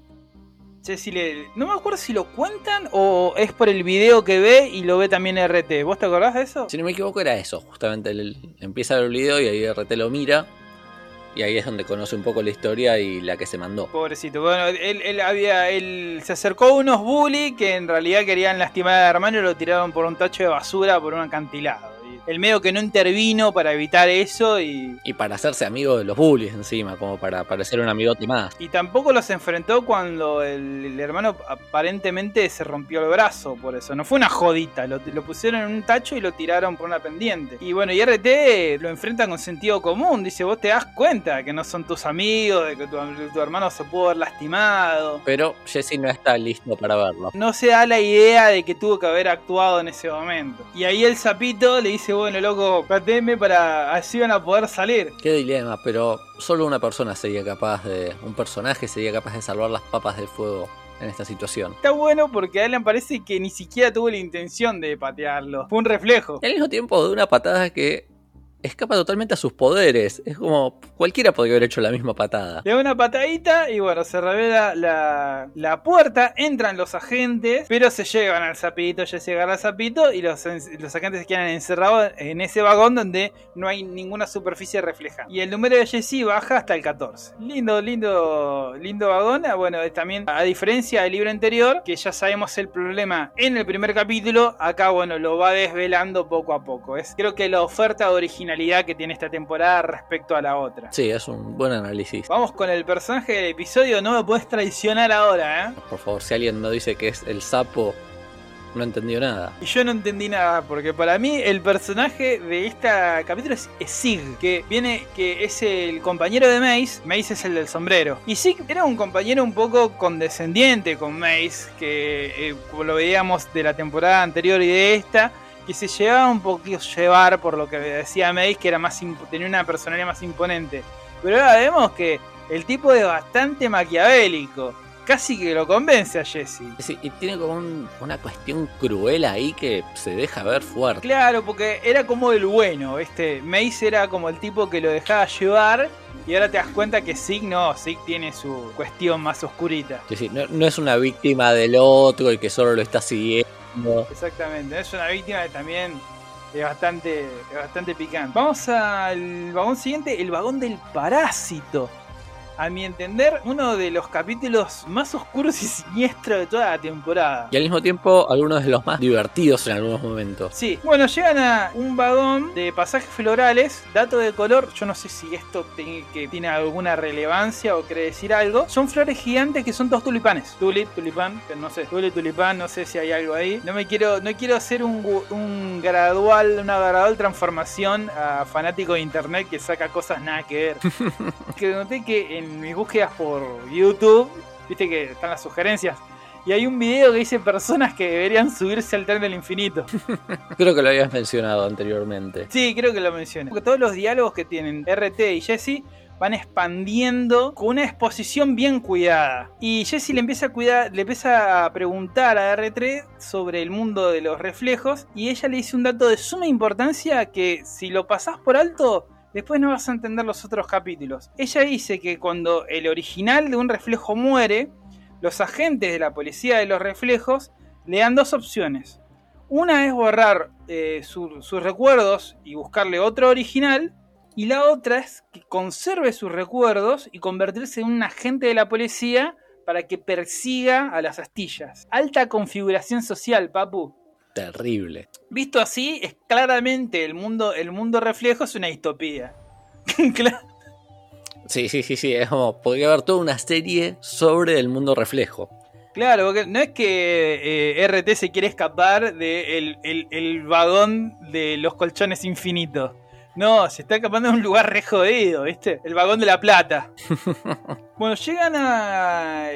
Jesse le. No me acuerdo si lo cuentan o es por el video que ve y lo ve también RT. ¿Vos te acordás de eso? Si no me equivoco era eso, justamente. Él empieza el video y ahí RT lo mira. Y ahí es donde conoce un poco la historia y la que se mandó. Pobrecito. Bueno, él, él había. Él se acercó a unos bully que en realidad querían lastimar al hermano y lo tiraron por un tacho de basura por un acantilado. El medio que no intervino para evitar eso y. Y para hacerse amigo de los bullies encima, como para parecer un amigote más. Y tampoco los enfrentó cuando el, el hermano aparentemente se rompió el brazo por eso. No fue una jodita, lo, lo pusieron en un tacho y lo tiraron por una pendiente. Y bueno, y RT lo enfrenta con sentido común. Dice, vos te das cuenta que no son tus amigos, de que tu, tu hermano se pudo haber lastimado. Pero Jesse no está listo para verlo. No se da la idea de que tuvo que haber actuado en ese momento. Y ahí el sapito le dice, bueno, loco, pateme para así van a poder salir. Qué dilema, pero solo una persona sería capaz de. Un personaje sería capaz de salvar las papas del fuego en esta situación. Está bueno porque a Alan parece que ni siquiera tuvo la intención de patearlo. Fue un reflejo. Y al mismo tiempo de una patada que escapa totalmente a sus poderes. Es como cualquiera podría haber hecho la misma patada. Le da una patadita y bueno, se revela la, la puerta, entran los agentes, pero se llevan al sapito, ya se agarra al sapito y los, los agentes se quedan encerrados en ese vagón donde no hay ninguna superficie reflejada. Y el número de Jesse baja hasta el 14. Lindo, lindo, lindo vagón. Ah, Bueno, también a diferencia del libro anterior, que ya sabemos el problema en el primer capítulo, acá bueno, lo va desvelando poco a poco. Es creo que la oferta de originalidad que tiene esta temporada respecto a la otra. Sí, es un buen análisis. Vamos con el personaje del episodio, no me puedes traicionar ahora, ¿eh? Por favor, si alguien no dice que es el sapo, no entendió nada. Y yo no entendí nada, porque para mí el personaje de este capítulo es, Sig, que viene, que es el compañero de Mace, Mace es el del sombrero. Y Sig era un compañero un poco condescendiente con Mace, que eh, como lo veíamos de la temporada anterior y de esta, que se llevaba un poquito llevar por lo que decía Mace, que era más tenía una personalidad más imponente. Pero ahora vemos que el tipo es bastante maquiavélico. Casi que lo convence a Jesse. Sí, y tiene como un- una cuestión cruel ahí que se deja ver fuerte. Claro, porque era como el bueno, este Mace era como el tipo que lo dejaba llevar y ahora te das cuenta que Sig no, Sig tiene su cuestión más oscurita. Sí, sí, no, no es una víctima del otro y que solo lo está siguiendo. Exactamente, es una víctima también es bastante, es bastante picante. Vamos al vagón siguiente, el vagón del parásito. A mi entender, uno de los capítulos más oscuros y siniestros de toda la temporada. Y al mismo tiempo, algunos de los más divertidos en algunos momentos. Sí, bueno, llegan a un vagón de pasajes florales, dato de color, yo no sé si esto tiene, que tiene alguna relevancia o quiere decir algo. Son flores gigantes que son dos tulipanes. Tulip, tulipán, no sé, tulip, tulipán, no sé si hay algo ahí. No me quiero, no quiero hacer un, un gradual, una gradual transformación a fanático de internet que saca cosas nada que ver. [laughs] que noté que en mis búsquedas por YouTube, viste que están las sugerencias. Y hay un video que dice personas que deberían subirse al tren del infinito. [laughs] Creo que lo habías mencionado anteriormente. Sí, creo que lo mencioné. Porque todos los diálogos que tienen RT y Jesse van expandiendo con una exposición bien cuidada. Y Jesse le empieza a cuidar, le empieza a preguntar a R3 sobre el mundo de los reflejos. Y ella le dice un dato de suma importancia que si lo pasás por alto, después no vas a entender los otros capítulos. Ella dice que cuando el original de un reflejo muere, los agentes de la policía de los reflejos le dan dos opciones. Una es borrar eh, su- sus recuerdos y buscarle otro original. Y la otra es que conserve sus recuerdos y convertirse en un agente de la policía para que persiga a las astillas. Alta configuración social, papu. Terrible. Visto así, es claramente el mundo, el mundo reflejo es una distopía. [laughs] Sí, sí, sí, sí. Es como, podría haber toda una serie sobre el mundo reflejo. claro, porque no es que eh, RT se quiere escapar del el, el vagón de los colchones infinitos. No, se está escapando de un lugar re jodido, ¿viste? El vagón de la plata. [laughs] bueno, llegan a...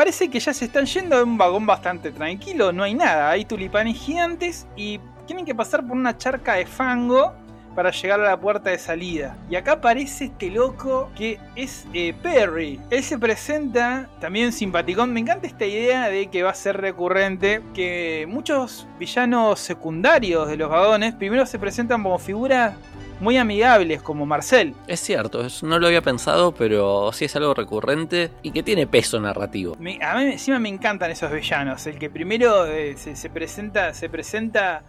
parece que ya se están yendo a un vagón bastante tranquilo, no hay nada. Hay tulipanes gigantes y tienen que pasar por una charca de fango para llegar a la puerta de salida. Y acá aparece este loco que es eh, Perry. Él se presenta también simpaticón. Me encanta esta idea de que va a ser recurrente. Que muchos villanos secundarios de los vagones primero se presentan como figuras muy amigables, como Marcel. Es cierto, no lo había pensado, pero sí es algo recurrente y que tiene peso narrativo. Me- a mí encima me encantan esos villanos. El que primero eh, se, se presenta, se presenta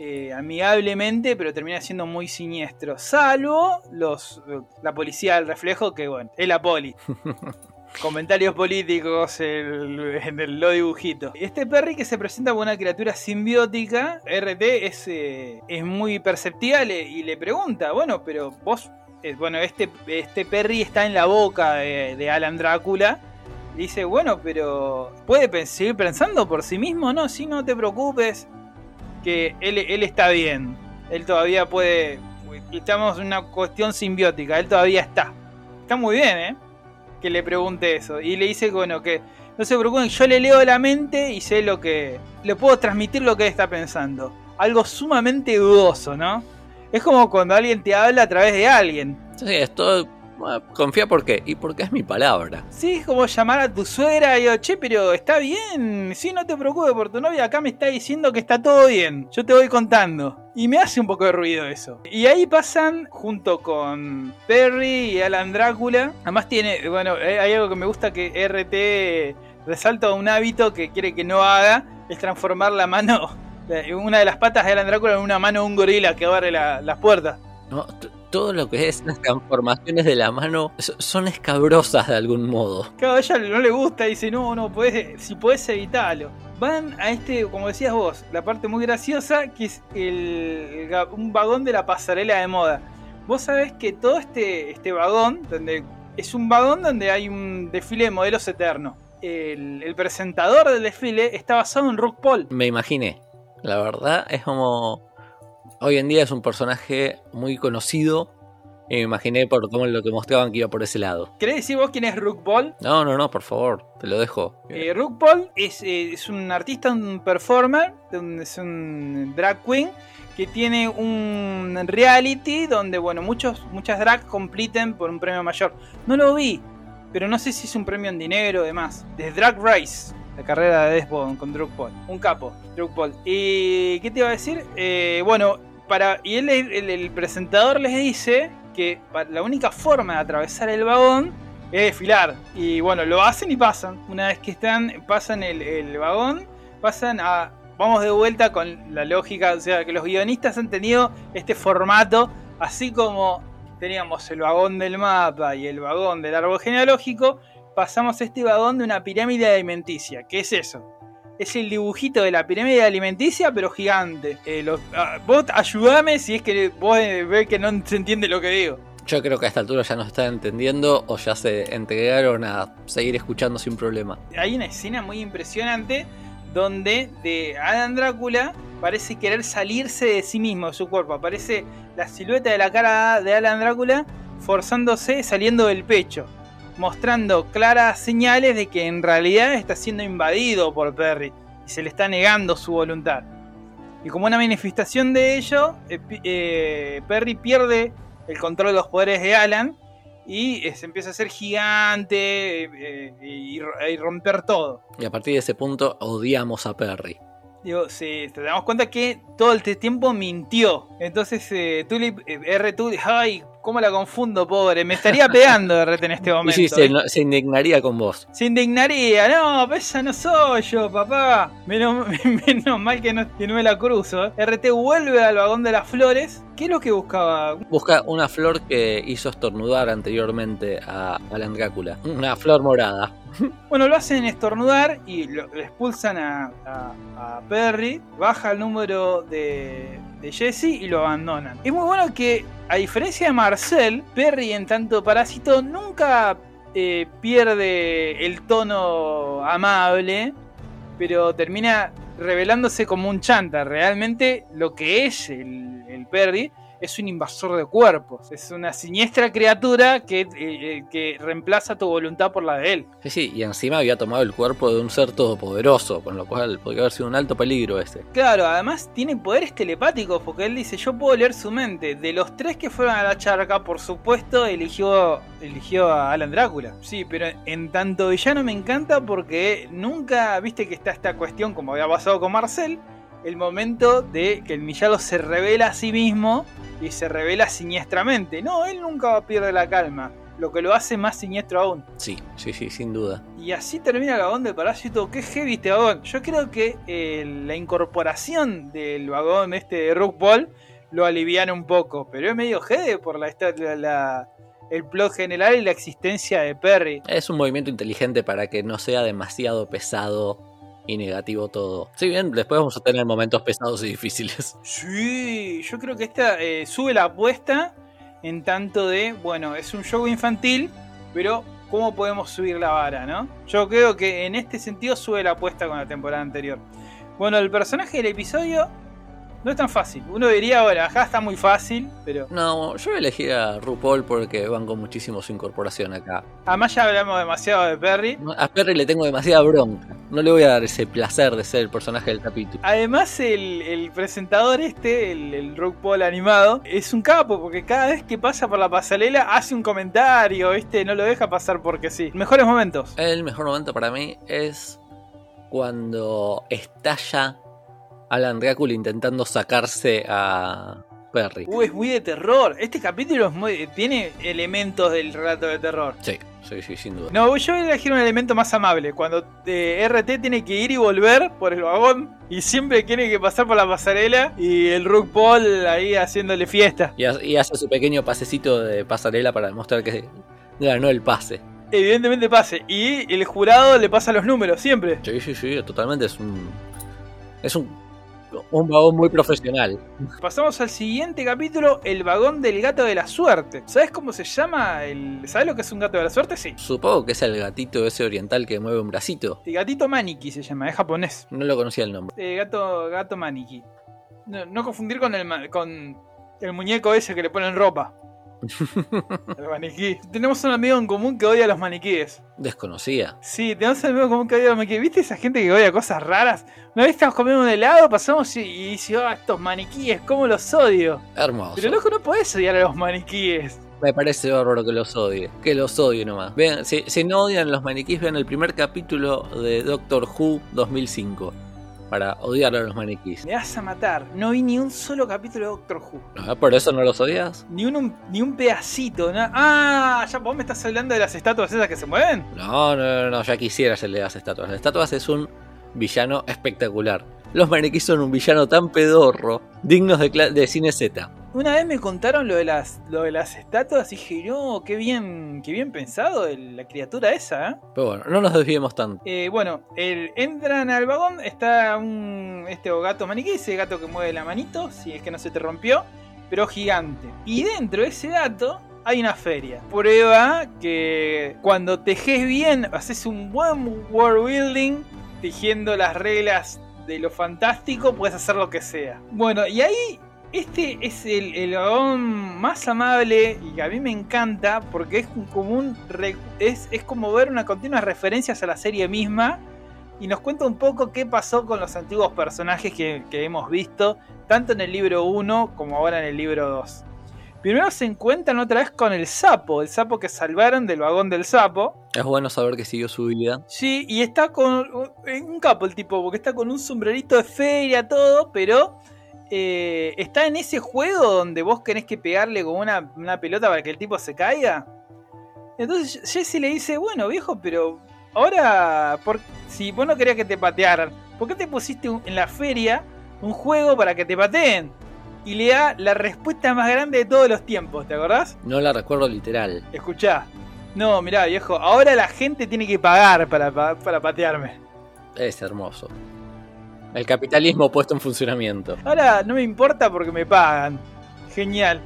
eh, amigablemente, pero termina siendo muy siniestro. Salvo los, la policía del reflejo, que bueno, es la poli. [laughs] Comentarios políticos en el lo dibujito. Este Perry que se presenta como una criatura simbiótica, RT es, eh, es muy perceptiva le- y le pregunta, bueno, pero vos, eh, bueno, este, este Perry está en la boca de, Alan Drácula. Dice, bueno, pero ¿puede seguir pensando por sí mismo? No, sí, no te preocupes, que él, él está bien. Él todavía puede... Estamos en una cuestión simbiótica, él todavía está. Está muy bien, ¿eh? Que le pregunte eso. Y le dice, bueno, que no se preocupen, yo le leo la mente y sé lo que... Le puedo transmitir lo que él está pensando. Algo sumamente dudoso, ¿no? Es como cuando alguien te habla a través de alguien. Sí, esto bueno, confía porque y porque es mi palabra. Sí, es como llamar a tu suegra y digo, che, pero está bien. Sí, no te preocupes por tu novia. Acá me está diciendo que está todo bien. Yo te voy contando. Y me hace un poco de ruido eso. Y ahí pasan, junto con Perry y Alan Drácula. Además tiene, bueno, eh, hay algo que me gusta que RT resalta un hábito que quiere que no haga. Es transformar la mano, [laughs] una de las patas de Alan Drácula en una mano de un gorila que abre la- las puertas. ¿no? Todo lo que es las transformaciones de la mano so- son escabrosas de algún modo. Claro, a ella no le gusta, dice, no, no, podés, si podés evitarlo. Van a este, como decías vos, la parte muy graciosa, que es el, un vagón de la pasarela de moda. Vos sabés que todo este, este vagón, donde es un vagón donde hay un desfile de modelos eterno. El, el presentador del desfile está basado en Rock Paul. Me imaginé. La verdad es como... Hoy en día es un personaje muy conocido. Y me imaginé por cómo lo que mostraban que iba por ese lado. ¿Querés decir vos quién es Rook Paul? No, no, no, por favor, te lo dejo. Eh, Rook Paul es, eh, es un artista, un performer, es un drag queen que tiene un reality donde, bueno, muchos, muchas drags compiten por un premio mayor. No lo vi, pero no sé si es un premio en dinero o demás. De Drag Race, la carrera de Desbon con Drug Paul. Un capo, Drug Paul. ¿Y qué te iba a decir? Eh, bueno, para, y él, el, el presentador les dice que la única forma de atravesar el vagón es desfilar. Y bueno, lo hacen y pasan. Una vez que están, pasan el, el vagón, pasan a. Vamos de vuelta con la lógica, o sea, que los guionistas han tenido este formato, así como teníamos el vagón del mapa y el vagón del árbol genealógico, pasamos este vagón de una pirámide alimenticia. ¿Qué es eso? Es el dibujito de la pirámide alimenticia, pero gigante. Eh, ah, vos ayudame si es que vos eh, ves que no se entiende lo que digo. Yo creo que a esta altura ya no está entendiendo o ya se entregaron a seguir escuchando sin problema. Hay una escena muy impresionante donde de Alan Drácula parece querer salirse de sí mismo, de su cuerpo. Aparece la silueta de la cara de Alan Drácula forzándose, saliendo del pecho, mostrando claras señales de que en realidad está siendo invadido por Perry y se le está negando su voluntad. Y como una manifestación de ello, eh, eh, Perry pierde el control de los poderes de Alan y se empieza a hacer gigante eh, y, romper todo. Y a partir de ese punto odiamos a Perry. Digo, sí, te damos cuenta que todo el tiempo mintió. Entonces, eh, Tulip, eh, R. Tulip, ay, ¿cómo la confundo, pobre? Me estaría pegando RT en este [laughs] momento. Sí, se, se, indignaría con vos. Se indignaría, no, esa no soy yo, papá. Menos, [laughs] mal que no, me la cruzo. RT vuelve al vagón de las flores. ¿Qué es lo que buscaba? Busca una flor que hizo estornudar anteriormente a Alan Drácula. Una flor morada. [laughs] Bueno, lo hacen estornudar y lo, expulsan a, a Perry. Baja el número de, de Jesse y lo abandonan. Es muy bueno que, a diferencia de Marcel, Perry en tanto parásito nunca eh, pierde el tono amable, pero termina revelándose como un chanta. Realmente lo que es el, el Perry es un invasor de cuerpos. Es una siniestra criatura que, eh, eh, que reemplaza tu voluntad por la de él. Sí, sí, y encima había tomado el cuerpo de un ser todopoderoso, con lo cual podría haber sido un alto peligro ese. Claro, además tiene poderes telepáticos, porque él dice, yo puedo leer su mente. De los tres que fueron a la charca, por supuesto, eligió, eligió a Alan Drácula. Sí, pero en tanto villano me encanta porque nunca, viste que está esta cuestión, como había pasado con Marcel, el momento de que el Millado se revela a sí mismo y se revela siniestramente. No, él nunca pierde la calma, lo que lo hace más siniestro aún. Sí, sí, sí, sin duda. Y así termina el vagón del parásito. Qué heavy este vagón. Yo creo que eh, la incorporación del vagón este de Rook Ball lo aliviana un poco, pero es medio heavy por la, la, el plot general y la existencia de Perry. Es un movimiento inteligente para que no sea demasiado pesado y negativo todo. Si bien después vamos a tener momentos pesados y difíciles. [laughs] Sí, yo creo que esta eh, sube la apuesta en tanto de, bueno, es un show infantil, pero ¿cómo podemos subir la vara, no? Yo creo que en este sentido sube la apuesta con la temporada anterior. Bueno, el personaje del episodio no es tan fácil. Uno diría ahora, acá está muy fácil, pero. No, yo elegí a RuPaul porque van con muchísimo su incorporación acá. Además, ya hablamos demasiado de Perry. A Perry le tengo demasiada bronca. No le voy a dar ese placer de ser el personaje del capítulo. Además, el, presentador este, el, el RuPaul animado, es un capo porque cada vez que pasa por la pasarela hace un comentario, ¿viste? No lo deja pasar porque sí. Mejores momentos. El mejor momento para mí es cuando estalla Alan Drácula intentando sacarse a Perry. Uy, es muy de terror. Este capítulo tiene elementos del relato de terror. Sí, sí, sí, sin duda. No, yo voy a elegir un elemento más amable. Cuando eh, RT tiene que ir y volver por el vagón y siempre tiene que pasar por la pasarela y el Rook Paul ahí haciéndole fiesta. Y, hace su pequeño pasecito de pasarela para demostrar que ganó el pase. Evidentemente pase. Y el jurado le pasa los números siempre. Sí, sí, sí, totalmente. Es un. Es un un vagón muy profesional. Pasamos al siguiente capítulo, el vagón del gato de la suerte. ¿Sabes cómo se llama? El... ¿Sabes lo que es un gato de la suerte? Sí. Supongo que es el gatito ese oriental que mueve un bracito. El gatito Maniki se llama, es japonés. No lo conocía el nombre. Eh, gato, gato Maniki. No, confundir con el, con el muñeco ese que le ponen ropa. El maniquí. Tenemos un amigo en común que odia a los maniquíes. Desconocía. Sí, tenemos un amigo en común que odia a los maniquíes. ¿Viste esa gente que odia cosas raras? Una vez estamos comiendo un helado, pasamos y, y dice, oh, estos maniquíes, ¿cómo los odio? Hermoso. Pero loco, no podés odiar a los maniquíes. Me parece bárbaro que los odie. Que los odie nomás. Vean, si, si no odian los maniquíes, vean el primer capítulo de Doctor Who 2005. Para odiar a los maniquís. Me vas a matar. No vi ni un solo capítulo de Doctor Who. ¿No? ¿Por eso no los odias? Ni un, ni un pedacito. na- Ah, ya vos me estás hablando de las estatuas esas que se mueven. No, no, no, no, ya quisiera de las estatuas. Las estatuas es un villano espectacular. Los maniquís son un villano tan pedorro, dignos de, cine Z. Una vez me contaron lo de las, lo de las estatuas y dije, no, qué bien, qué bien pensado el- la criatura esa, ¿eh? Pero bueno, no nos desviemos tanto. Eh, bueno, el, entran al vagón, está un este gato maniquí, ese gato que mueve la manito, si es que no se te rompió, pero gigante. Y dentro de ese gato hay una feria. Prueba que cuando tejes bien, haces un buen world building, tejiendo las reglas de lo fantástico, puedes hacer lo que sea. Bueno, y ahí este es el, el más amable y que a mí me encanta porque es como es, es como ver una continuas referencias a la serie misma y nos cuenta un poco qué pasó con los antiguos personajes que, que hemos visto, tanto en el libro 1 como ahora en el libro 2. Primero se encuentran otra vez con el sapo, el sapo que salvaron del vagón del sapo. Es bueno saber que siguió su vida. Sí, y está con un capo el tipo, porque está con un sombrerito de feria, todo, pero eh, está en ese juego donde vos tenés que pegarle con una, una pelota para que el tipo se caiga. Entonces Jesse le dice, bueno viejo, pero ahora, por, si vos no querías que te patearan, ¿por qué te pusiste un- en la feria un juego para que te pateen? Y le da la respuesta más grande de todos los tiempos, ¿te acordás? No la recuerdo literal. Escuchá. No, mirá, viejo, ahora la gente tiene que pagar para, pa- para patearme. Es hermoso. El capitalismo puesto en funcionamiento. Ahora no me importa porque me pagan. Genial.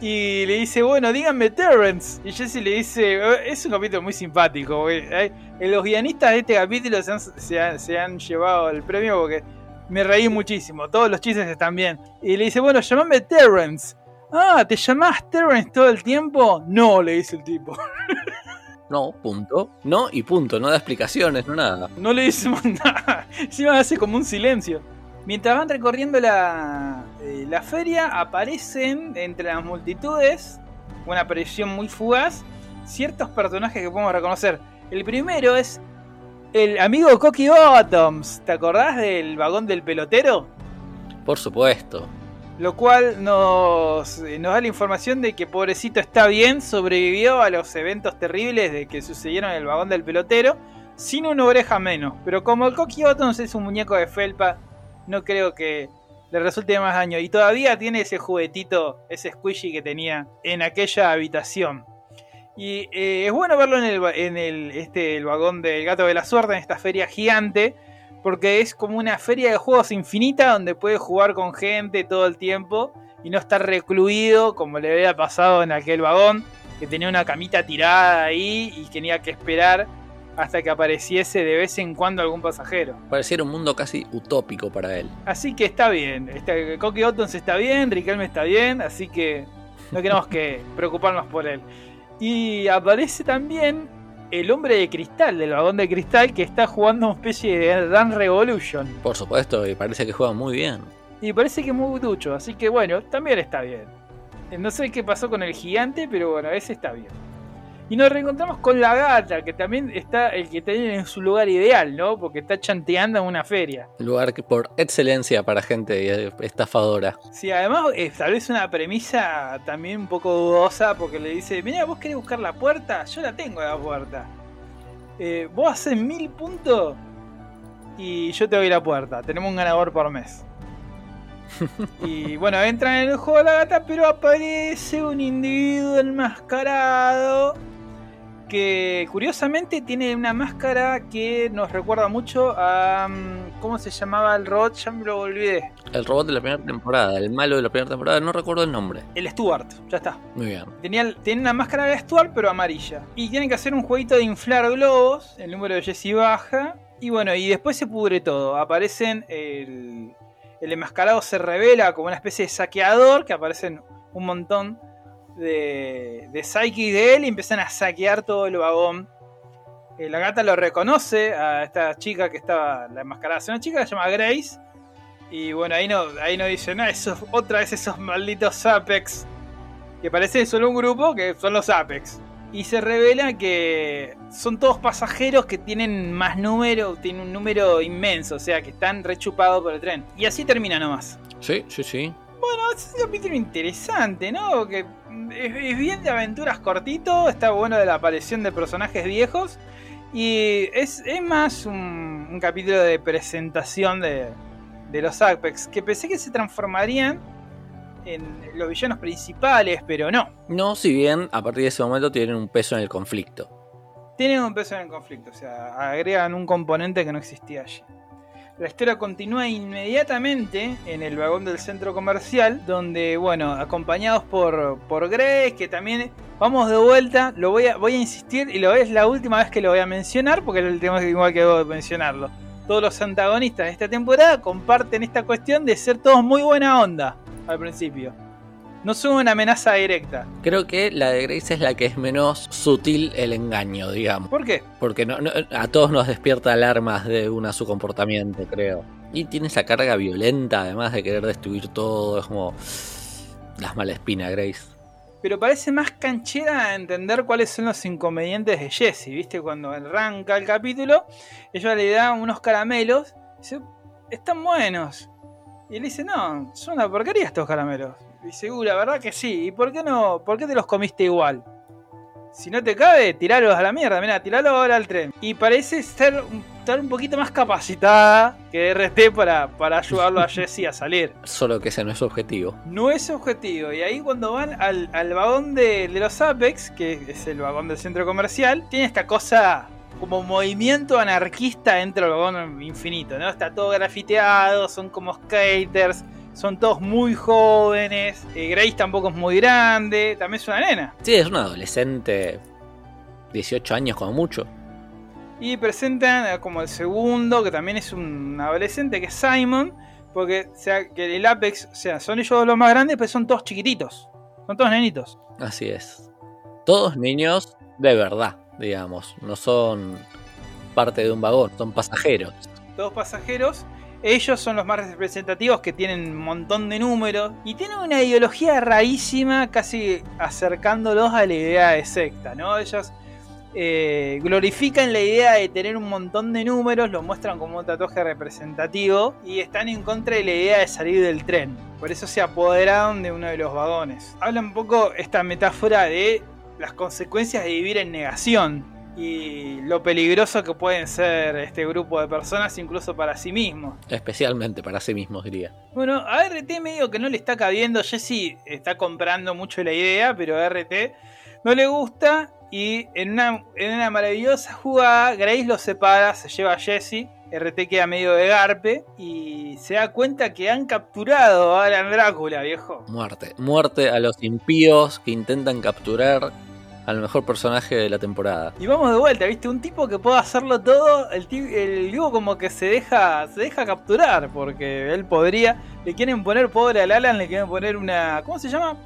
Y le dice, bueno, díganme Terrence. Y Jesse le dice, "Eh, es un capítulo muy simpático. porque, eh, Los guionistas de este capítulo se han, se han- se han llevado el premio porque me reí muchísimo. Todos los chistes están bien. Y le dice, bueno, llamame Terrence. Ah, ¿te llamás Terrence todo el tiempo? No, le dice el tipo. [laughs] No, punto. No y punto. No da explicaciones, no nada. No le decimos [laughs] nada. Encima hace como un silencio. Mientras van recorriendo la, eh, la feria, aparecen entre las multitudes, una aparición muy fugaz, ciertos personajes que podemos reconocer. El primero es el amigo Cocky Bottoms. ¿Te acordás del vagón del pelotero? Por supuesto. Lo cual nos, eh, nos da la información de que pobrecito está bien, sobrevivió a los eventos terribles de que sucedieron en el vagón del pelotero, sin una oreja menos. Pero como el Cocky Bottoms es un muñeco de felpa, no creo que le resulte más daño. Y todavía tiene ese juguetito, ese squishy que tenía en aquella habitación. Y eh, es bueno verlo en el, va- en el, este, el vagón del gato de la suerte, en esta feria gigante, porque es como una feria de juegos infinita donde puedes jugar con gente todo el tiempo y no estar recluido como le había pasado en aquel vagón, que tenía una camita tirada ahí y tenía que esperar hasta que apareciese de vez en cuando algún pasajero. Pareciera un mundo casi utópico para él. Así que está bien, este, Cocky Ottons está bien, Riquelme está bien, así que no tenemos que preocuparnos por él. Y aparece también el hombre de cristal, del vagón de cristal, que está jugando una especie de Run Revolution. Por supuesto, y parece que juega muy bien. Y parece que es muy ducho, así que bueno, también está bien. No sé qué pasó con el gigante, pero bueno, ese está bien. Y nos reencontramos con la gata, que también está el que tiene en su lugar ideal, ¿no? Porque está chanteando en una feria. Lugar que por excelencia para gente eh, estafadora. Sí, además establece una premisa también un poco dudosa, porque le dice, mira, vos querés buscar la puerta, yo la tengo la puerta. Eh, vos haces mil puntos y yo te doy la puerta. Tenemos un ganador por mes. [laughs] y bueno, entran en el juego de la gata, pero aparece un individuo enmascarado que curiosamente tiene una máscara que nos recuerda mucho a... mm, ¿Cómo se llamaba el robot? Ya me lo olvidé. El robot de la primera temporada, el malo de la primera temporada, no recuerdo el nombre. El Stuart, ya está. Muy bien. Tenía, una máscara de Stuart, pero amarilla. Y tienen que hacer un jueguito de inflar globos. El número de Jesse baja. Y bueno, y después se pudre todo. Aparecen. El, el enmascarado se revela como una especie de saqueador. Que aparecen un montón de, de psychics de él. Y empiezan a saquear todo el vagón. Eh, la gata lo reconoce a esta chica que estaba. La enmascarada. Es una chica que se llama Grace. Y bueno, ahí no, ahí no dicen, ah, esos, otra vez esos malditos Apex. Que parecen solo un grupo que son los Apex. y se revela que son todos pasajeros que tienen más número, tienen un número inmenso, o sea que están rechupados por el tren. Y así termina nomás. Sí, sí, sí. Bueno, es un capítulo interesante, ¿no? Que es, bien de aventuras cortito, está bueno de la aparición de personajes viejos. Y es, es más un, un capítulo de presentación de, de los Apex, que pensé que se transformarían en los villanos principales, pero no. No, si bien a partir de ese momento tienen un peso en el conflicto. Tienen un peso en el conflicto, o sea, agregan un componente que no existía allí. La historia continúa inmediatamente en el vagón del centro comercial, donde, bueno, acompañados por, por Grace, que también vamos de vuelta, lo voy a, voy a insistir y lo es la última vez que lo voy a mencionar, porque es el tema que igual que debo mencionarlo. Todos los antagonistas de esta temporada comparten esta cuestión de ser todos muy buena onda al principio. No son una amenaza directa. Creo que la de Grace es la que es menos sutil el engaño, digamos. ¿Por qué? Porque no, no- a todos nos despierta alarmas de una su comportamiento, creo. Y tiene esa carga violenta, además de querer destruir todo. Es como. Las malespina, Grace. Pero parece más canchera a entender cuáles son los inconvenientes de Jesse, ¿viste? Cuando arranca el capítulo, ella le da unos caramelos, y dice, están buenos. Y él dice, no, son una porquería estos caramelos. Y dice, "Uh, la verdad que sí, ¿y por qué no? ¿Por qué te los comiste igual? Si no te cabe, tiralos a la mierda, mira, tiralo ahora al tren. Y parece ser un- estar un poquito más capacitada que RT para, para ayudarlo a Jesse a salir. [laughs] Solo que ese no es objetivo. No es objetivo. Y ahí cuando van al, al vagón de, de los Apex, que es el vagón del centro comercial, tiene esta cosa como movimiento anarquista dentro del vagón infinito, ¿no? Está todo grafiteado, son como skaters, son todos muy jóvenes. eh, Grace tampoco es muy grande, también es una nena. Sí, es un adolescente. 18 años como mucho. Y presentan como el segundo, que también es un adolescente, que es Simon. Porque o sea, que el Apex, o sea, son ellos los más grandes, pero son todos chiquititos. Son todos nenitos. Así es. Todos niños de verdad, digamos. No son parte de un vagón, son pasajeros. todos pasajeros. Ellos son los más representativos que tienen un montón de números y tienen una ideología rarísima, casi acercándolos a la idea de secta, ¿no? Ellos eh, glorifican la idea de tener un montón de números, lo muestran como un tatuaje representativo y están en contra de la idea de salir del tren. Por eso se apoderaron de uno de los vagones. Habla un poco esta metáfora de las consecuencias de vivir en negación y lo peligroso que pueden ser este grupo de personas incluso para sí mismos. Especialmente para sí mismos, diría. Bueno, a RT medio que no le está cabiendo, Jesse está comprando mucho la idea, pero a RT no le gusta y en una, en una maravillosa jugada Grace lo separa, se lleva a Jesse, RT queda medio de garpe y se da cuenta que han capturado a Alan Drácula, viejo. Muerte. Muerte a los impíos que intentan capturar al mejor personaje de la temporada. Y vamos de vuelta, ¿viste? Un tipo que pueda hacerlo todo, el, ti- el tipo como que se deja, se deja capturar, porque él podría, le quieren poner pobre al Alan, le quieren poner una, ¿cómo se llama?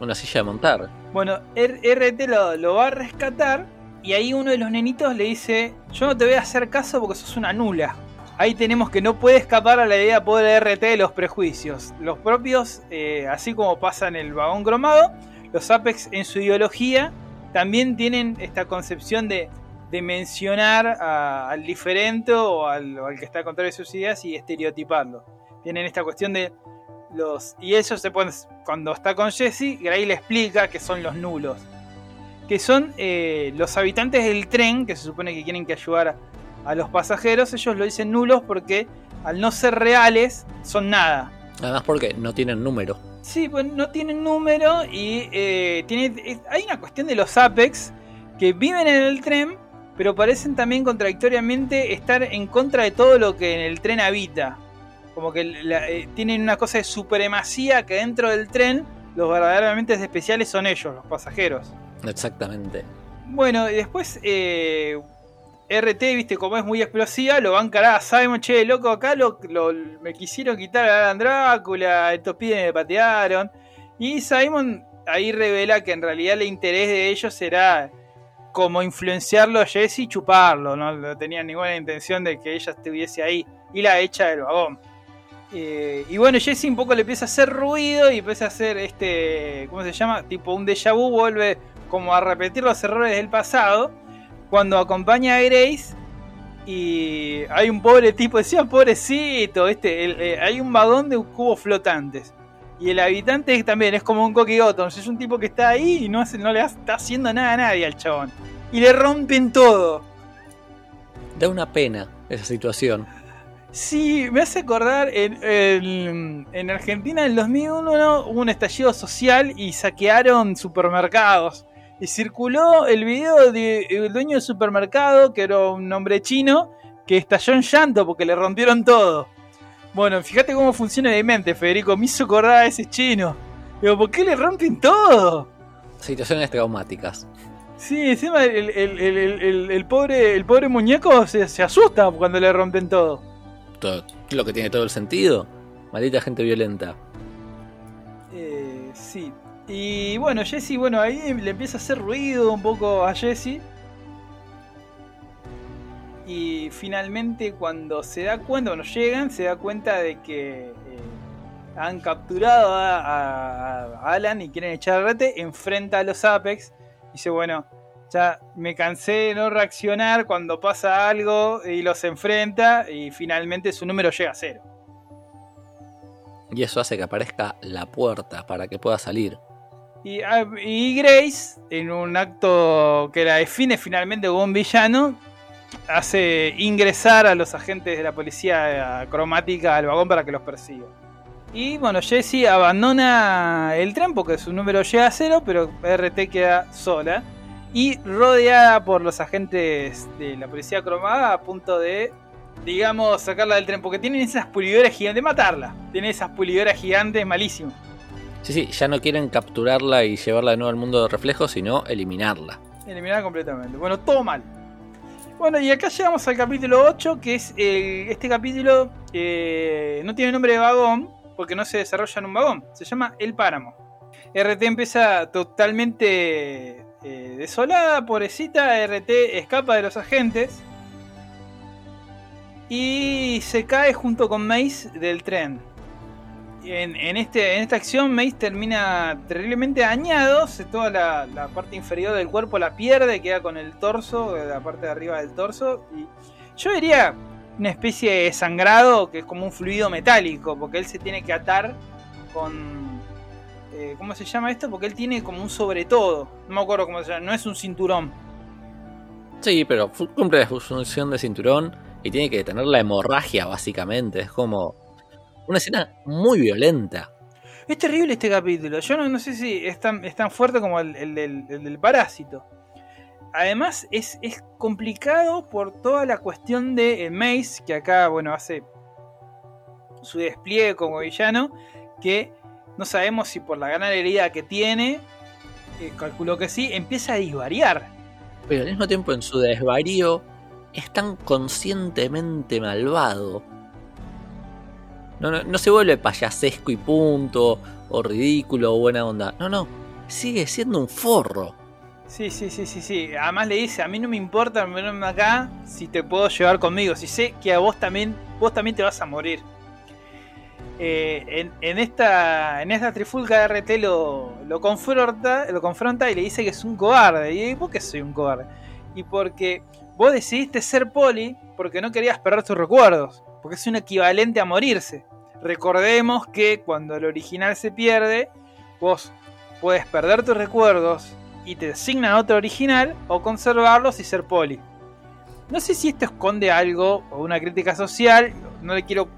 Una silla de montar. Bueno, R- RT lo, lo va a rescatar y ahí uno de los nenitos le dice, yo no te voy a hacer caso porque sos una nula. Ahí tenemos que no puede escapar a la idea pobre de RT de los prejuicios. Los propios, eh, así como pasa en el vagón cromado, los Apex en su ideología también tienen esta concepción de, mencionar al diferente o al, que está contrario de sus ideas y estereotiparlo. Tienen esta cuestión de los... Y eso se pueden... Cuando está con Jesse, Gray le explica que son los nulos. Que son eh, los habitantes del tren, que se supone que quieren que ayudar a los pasajeros. Ellos lo dicen nulos porque al no ser reales, son nada. Además porque no tienen número. Sí, pues no tienen número y eh, tiene, hay una cuestión de los Apex que viven en el tren, pero parecen también contradictoriamente estar en contra de todo lo que en el tren habita. Como que la- eh, tienen una cosa de supremacía que dentro del tren los verdaderamente especiales son ellos, los pasajeros. Exactamente. Bueno, y después eh, RT, viste, como es muy explosiva, lo va a Simon, che, loco, acá lo, lo- me quisieron quitar a Alan Drácula, estos pibes me patearon. Y Simon ahí revela que en realidad el interés de ellos era como influenciarlo a Jesse y chuparlo, no, no tenían ninguna intención de que ella estuviese ahí y la echa del vagón. Eh, y bueno, Jesse un poco le empieza a hacer ruido y empieza a hacer este, ¿cómo se llama? Tipo un déjà vu, vuelve como a repetir los errores del pasado cuando acompaña a Grace y hay un pobre tipo, decía pobrecito, este, eh, hay un vagón de cubos flotantes. Y el habitante también es como un Coqui es un tipo que está ahí y no, no le está haciendo nada a nadie al chabón. Y le rompen todo. Da una pena esa situación. Sí, me hace acordar en, en, Argentina en el 2001 hubo un estallido social y saquearon supermercados. Y circuló el video del dueño del supermercado, que era un hombre chino, que estalló en llanto porque le rompieron todo. Bueno, fíjate cómo funciona mi mente, Federico. Me hizo acordar a ese chino. Digo, ¿por qué le rompen todo? Situaciones traumáticas. Sí, encima el, pobre, el pobre muñeco se, se, asusta cuando le rompen todo. todo. Lo que tiene todo el sentido. Maldita gente violenta. Eh, sí. Y bueno, Jesse, bueno, ahí le empieza a hacer ruido un poco a Jesse. Y finalmente cuando se da cuenta, cuando llegan, se da cuenta de que eh, han capturado a, Alan y quieren echar rete, enfrenta a los Apex. Dice, bueno, ya me cansé de no reaccionar cuando pasa algo y los enfrenta y finalmente su número llega a cero. Y eso hace que aparezca la puerta para que pueda salir. Y, ah, y Grace, en un acto que la define finalmente como un villano, hace ingresar a los agentes de la policía cromática al vagón para que los persiga. Y bueno, Jesse abandona el tren porque su número llega a cero, pero RT queda sola y rodeada por los agentes de la policía cromada a punto de, digamos, sacarla del tren porque tienen esas pulidoras gigantes, de matarla. Tienen esas pulidoras gigantes malísimas. Sí, sí, ya no quieren capturarla y llevarla de nuevo al mundo de reflejos, sino eliminarla. Eliminarla completamente. Bueno, todo mal. Bueno, y acá llegamos al capítulo 8, que es este capítulo eh, no tiene nombre de vagón, porque no se desarrolla en un vagón, se llama El Páramo. RT empieza totalmente eh, desolada, pobrecita, RT escapa de los agentes y se cae junto con Mace del tren en, este, en esta acción Mace termina terriblemente dañado, toda la, parte inferior del cuerpo la pierde, queda con el torso, la parte de arriba del torso. Y yo diría una especie de sangrado que es como un fluido metálico, porque él se tiene que atar con... Eh, ¿Cómo se llama esto? Porque él tiene como un sobre todo. No me acuerdo cómo se llama, no es un cinturón. Sí, pero cumple la función de cinturón y tiene que tener la hemorragia básicamente. Es como una escena muy violenta. Es terrible este capítulo. Yo no, sé si es tan, es tan, fuerte como el, del parásito. Además, es, complicado por toda la cuestión de Mace, que acá, bueno, hace su despliegue como villano, que no sabemos si por la gran herida que tiene, eh, calculo que sí, empieza a disvariar. Pero al mismo tiempo en su desvarío es tan conscientemente malvado no, se vuelve payasesco y punto, o ridículo o buena onda. No, no, sigue siendo un forro. Sí, sí, sí, sí, sí. Además le dice, a mí no me importa venirme acá si te puedo llevar conmigo. Si sé que a vos también, vos también te vas a morir. Eh, en, esta, en esta trifulca de RT lo, confronta, lo confronta y le dice que es un cobarde. ¿Y por qué soy un cobarde? Y porque vos decidiste ser poli porque no querías perder tus recuerdos. Porque es un equivalente a morirse. Recordemos que cuando el original se pierde, vos puedes perder tus recuerdos y te asignan otro original o conservarlos y ser poli. No sé si esto esconde algo o una crítica social, no le quiero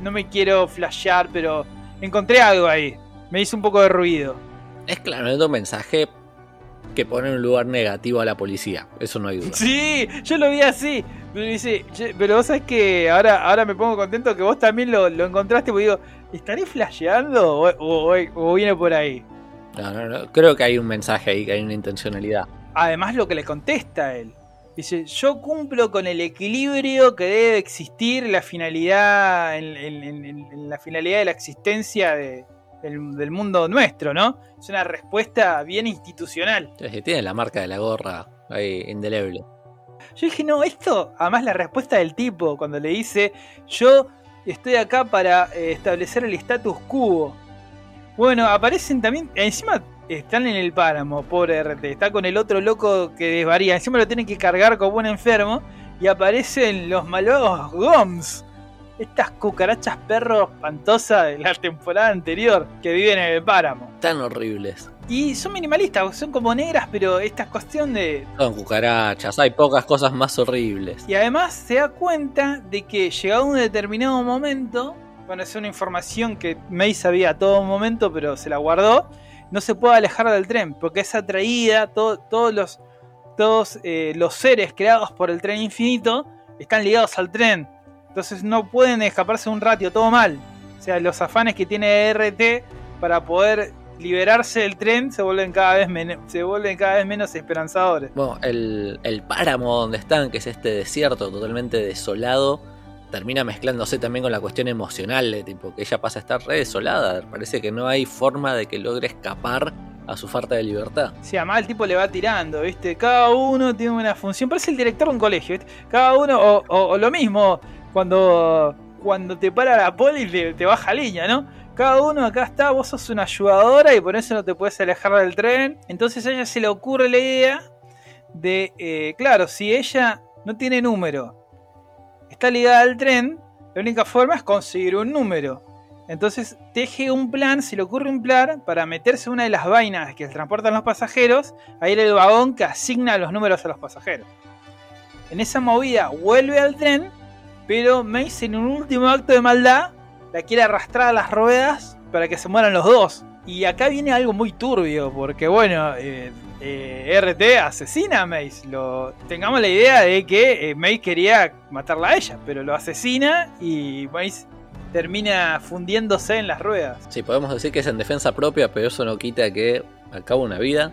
no me quiero flashear, pero encontré algo ahí. Me hizo un poco de ruido. Es claramente un mensaje que pone en un lugar negativo a la policía. Eso no hay duda. Sí, yo lo vi así. Pero, dice, pero vos sabés que ahora, ahora me pongo contento que vos también lo, encontraste. Porque digo, ¿estaré flasheando o, viene por ahí? No, no, no. Creo que hay un mensaje ahí, que hay una intencionalidad. Además, lo que le contesta él. Dice, yo cumplo con el equilibrio que debe existir la finalidad, en la finalidad de la existencia de, del, mundo nuestro, ¿no? Es una respuesta bien institucional. tiene la marca de la gorra ahí indeleble. Yo dije, no, esto, además la respuesta del tipo, cuando le dice, yo estoy acá para eh, establecer el status quo. Bueno, aparecen también, encima están en el páramo, pobre RT. Está con el otro loco que desvaría. Encima lo tienen que cargar como un enfermo. Y aparecen los malvados Goms. Estas cucarachas perros espantosas de la temporada anterior que viven en el páramo. Tan horribles. Y son minimalistas, son como negras, pero esta cuestión de. Son cucarachas, hay pocas cosas más horribles. Y además se da cuenta de que llegado un determinado momento, bueno, es una información que May sabía a todo momento, pero se la guardó, no se puede alejar del tren, porque es atraída, todos los, todos, eh, los seres creados por el tren infinito están ligados al tren. Entonces no pueden escaparse un ratio, todo mal. O sea, los afanes que tiene RT para poder liberarse del tren se vuelven cada vez, se vuelven cada vez menos esperanzadores. Bueno, el, el páramo donde están, que es este desierto totalmente desolado, termina mezclándose también con la cuestión emocional, de tipo que ella pasa a estar re desolada. Parece que no hay forma de que logre escapar a su falta de libertad. Sí, además el tipo le va tirando, ¿viste? Cada uno tiene una función. Parece el director de un colegio, ¿viste? Cada uno, o, o, lo mismo, cuando, cuando te para la poli te, te baja línea, ¿no? cada uno acá está, vos sos una ayudadora y por eso no te puedes alejar del tren. Entonces a ella se le ocurre la idea de, eh, claro, si ella no tiene número, está ligada al tren, la única forma es conseguir un número. Entonces teje un plan, se le ocurre un plan para meterse una de las vainas que transportan los pasajeros, a ir el vagón que asigna los números a los pasajeros. En esa movida vuelve al tren, pero Mace en un último acto de maldad la quiere arrastrar a las ruedas para que se mueran los dos. Y acá viene algo muy turbio, porque bueno, eh, eh, RT asesina a Mace. Lo, tengamos la idea de que eh, Mace quería matarla a ella, pero lo asesina y Mace termina fundiéndose en las ruedas. Sí, podemos decir que es en defensa propia, pero eso no quita que acaba una vida,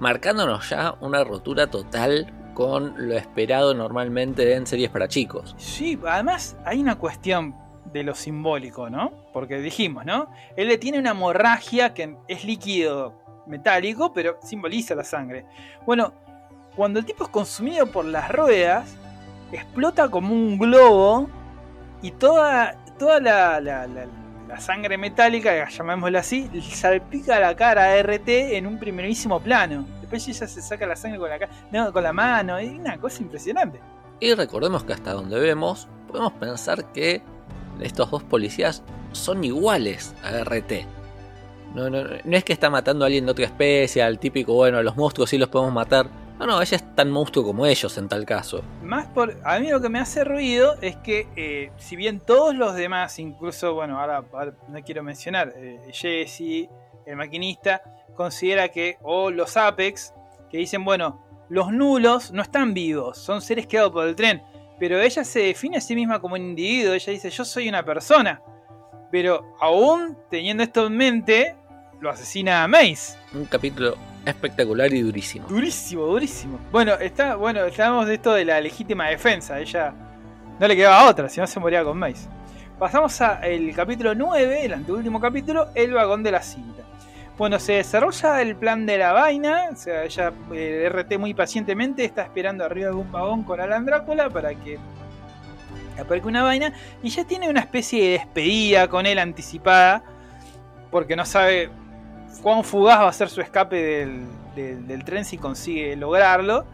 marcándonos ya una rotura total con lo esperado normalmente en series para chicos. Sí, además hay una cuestión de lo simbólico, ¿no? Porque dijimos, ¿no? Él le tiene una hemorragia que es líquido metálico, pero simboliza la sangre. Bueno, cuando el tipo es consumido por las ruedas, explota como un globo y toda, toda la, la, sangre metálica, llamémosla así, salpica la cara a RT en un primerísimo plano. Después ella se saca la sangre con la, con la mano, es una cosa impresionante. Y recordemos que hasta donde vemos, podemos pensar que estos dos policías son iguales a RT. No, no, no es que está matando a alguien de otra especie, al típico, bueno, los monstruos sí los podemos matar. No, no, ella es tan monstruo como ellos en tal caso. Más por. A mí lo que me hace ruido es que, eh, si bien todos los demás, incluso, bueno, ahora, no quiero mencionar, eh, Jesse, el maquinista, considera que, o los Apex, que dicen, bueno, los nulos no están vivos, son seres quedados por el tren. Pero ella se define a sí misma como un individuo, ella dice, yo soy una persona. Pero aún teniendo esto en mente, lo asesina a Mace. Un capítulo espectacular y durísimo. Durísimo, durísimo. Bueno, está, bueno, estábamos de esto de la legítima defensa. Ella no le quedaba otra, si no se moría con Mace. Pasamos al capítulo 9, el anteúltimo capítulo, el vagón de la cinta. Bueno, se desarrolla el plan de la vaina. O sea, ella, el RT muy pacientemente está esperando arriba de un vagón con Alan Drácula para que aparezca una vaina. Y ya tiene una especie de despedida con él anticipada. Porque no sabe cuán fugaz va a ser su escape del, tren si consigue lograrlo.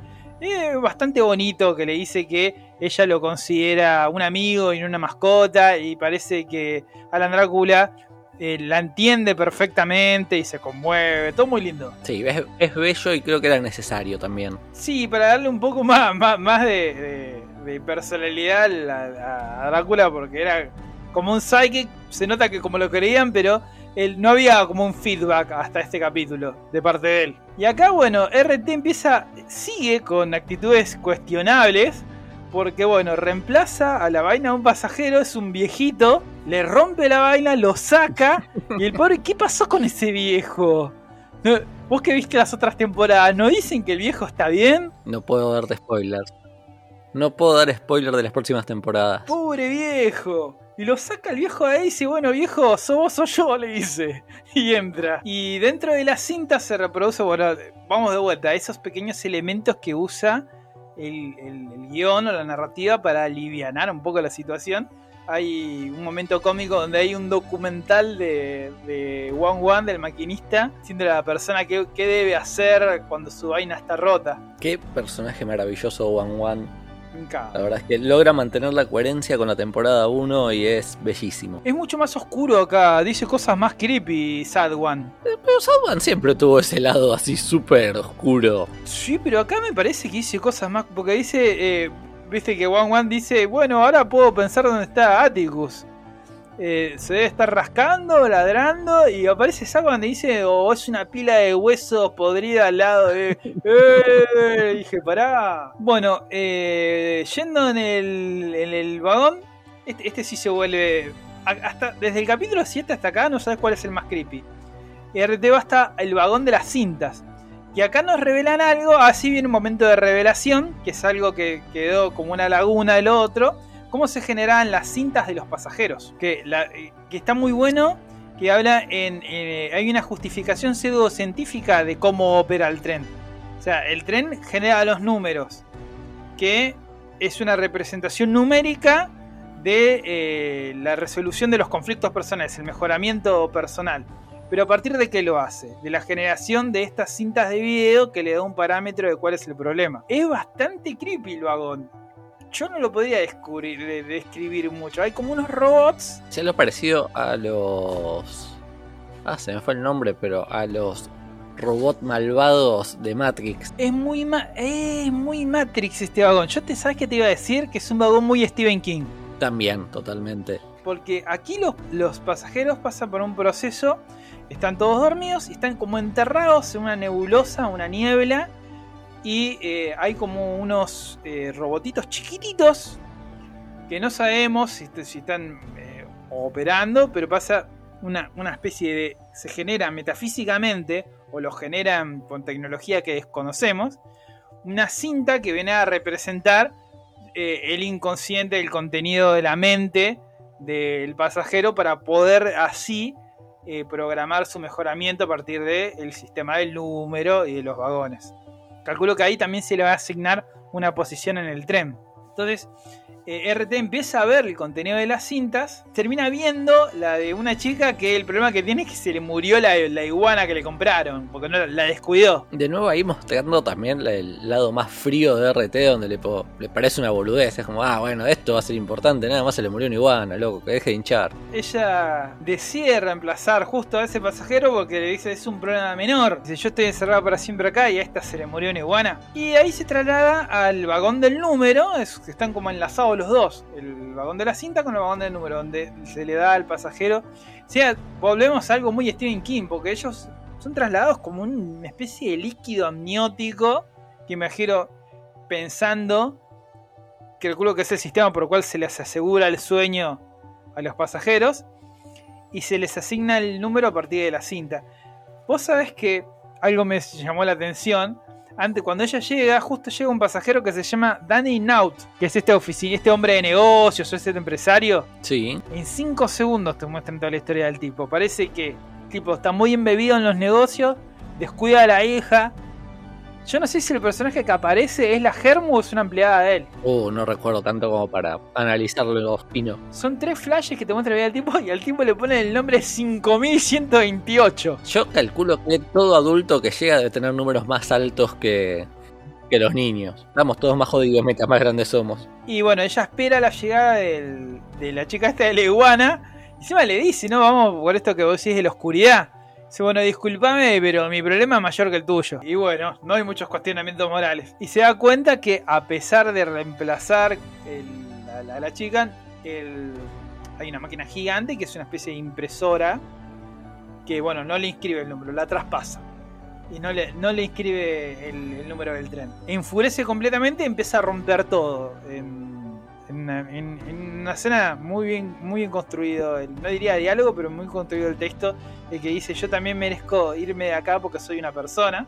Es bastante bonito que le dice que ella lo considera un amigo y no una mascota. Y parece que Alan Drácula eh, la entiende perfectamente y se conmueve, todo muy lindo. Sí, es, bello y creo que era necesario también. Sí, para darle un poco más, más, de, personalidad a, Drácula, porque era como un psychic, se nota que como lo creían, pero él, no había como un feedback hasta este capítulo de parte de él. Y acá, bueno, RT empieza, sigue con actitudes cuestionables, porque bueno, reemplaza a la vaina de un pasajero, es un viejito le rompe la vaina, lo saca. [laughs] Y el pobre, ¿qué pasó con ese viejo? Vos que viste las otras temporadas, ¿no dicen que el viejo está bien? No puedo darte spoilers. No puedo dar spoilers de las próximas temporadas. Pobre viejo. Y lo saca el viejo ahí y dice, bueno viejo, sos vos o yo, le dice. [laughs] Y entra. Y dentro de la cinta se reproduce, bueno, vamos de vuelta, esos pequeños elementos que usa el, el guion o la narrativa para aliviar un poco la situación hay un momento cómico donde hay un documental de, de One One, del maquinista, diciendo a la persona qué, qué debe hacer cuando su vaina está rota. Qué personaje maravilloso One One. La verdad es que logra mantener la coherencia con la temporada 1 y es bellísimo. Es mucho más oscuro acá, dice cosas más creepy, Sad One. Eh, Pero Southman siempre tuvo ese lado así súper oscuro. Sí, pero acá me parece que dice cosas más. Porque dice. eh, Viste que One One dice. Bueno, ahora puedo pensar dónde está Atticus. Eh, se debe estar rascando, ladrando. Y aparece Saco donde dice. O es una pila de huesos podrida al lado de. [laughs] ¡Eh! Dije, pará. Bueno, eh, yendo en el, en el vagón. Este, este sí se vuelve. Hasta, desde el capítulo 7 hasta acá no sabes cuál es el más creepy. RT va hasta el vagón de las cintas. Y acá nos revelan algo, así viene un momento de revelación, que es algo que quedó como una laguna del otro. Cómo se generaban las cintas de los pasajeros. Eh, que está muy bueno, que habla en... eh, hay una justificación pseudocientífica de cómo opera el tren. O sea, el tren genera los números, que es una representación numérica de eh, la resolución de los conflictos personales, el mejoramiento personal. Pero a partir de qué lo hace? De la generación de estas cintas de video que le da un parámetro de cuál es el problema. Es bastante creepy el vagón. Yo no lo podría descubrir, de- describir mucho. Hay como unos robots. Se lo parecido a los. Ah, se me fue el nombre, pero a los robots malvados de Matrix. Es muy, ma- es muy Matrix este vagón. Yo te sabes que te iba a decir que es un vagón muy Stephen King. También, totalmente. Porque aquí los, los pasajeros pasan por un proceso, están todos dormidos y están como enterrados en una nebulosa, una niebla. Y eh, hay como unos eh, robotitos chiquititos que no sabemos si, están eh, operando, pero pasa una, una especie de... se genera metafísicamente, o lo generan con tecnología que desconocemos, una cinta que viene a representar el inconsciente, el contenido de la mente del pasajero para poder así programar su mejoramiento a partir del sistema del número y de los vagones. Calculo que ahí también se le va a asignar una posición en el tren. Entonces, eh, RT empieza a ver el contenido de las cintas, termina viendo la de una chica que el problema que tiene es que se le murió la, la iguana que le compraron, porque no la descuidó. De nuevo ahí mostrando también la- el lado más frío de RT, donde le, le parece una boludez. Es como, ah, bueno, esto va a ser importante, nada más se le murió una iguana, loco, que deje de hinchar. ella decide reemplazar justo a ese pasajero porque le dice es un problema menor. Dice yo estoy encerrado para siempre acá y a esta se le murió una iguana. Y ahí se traslada al vagón del número, es, están como enlazados los dos. El vagón de la cinta con el vagón del número, donde se le da al pasajero. O sea, volvemos a algo muy Stephen King, porque ellos son trasladados como una especie de líquido amniótico que imagino pensando que calculo que es el sistema por el cual se les asegura el sueño a los pasajeros y se les asigna el número a partir de la cinta. Vos sabés que algo me llamó la atención. Antes, cuando ella llega, justo llega un pasajero que se llama Danny Naut, que es este, este hombre de negocios o este empresario. Sí, En 5 segundos te muestran toda la historia del tipo. Parece que el tipo está muy embebido en los negocios, descuida a la hija. Yo no sé si el personaje que aparece es la Germu o es una empleada de él. uh, no recuerdo tanto como para analizarlo los pinos. Son tres flashes que te muestra la vida del tipo y al tipo le ponen el nombre 5128. Yo calculo que todo adulto que llega debe tener números más altos que, que los niños. Estamos todos más jodidos mientras más grandes somos. Y bueno, ella espera la llegada del- de la chica esta de la iguana. Y encima le dice, no, vamos por esto que vos decís de la oscuridad. Dice, bueno, discúlpame, pero mi problema es mayor que el tuyo. Y bueno, no hay muchos cuestionamientos morales. Y se da cuenta que a pesar de reemplazar a la, chica, el- hay una máquina gigante que es una especie de impresora que, bueno, no le inscribe el número, la traspasa. Y no le, no le inscribe el, número del tren. Enfurece completamente y empieza a romper todo. En una, en- en una escena muy bien, muy bien construido. el- no diría diálogo, pero muy construido el texto. El que dice: Yo también merezco irme de acá porque soy una persona.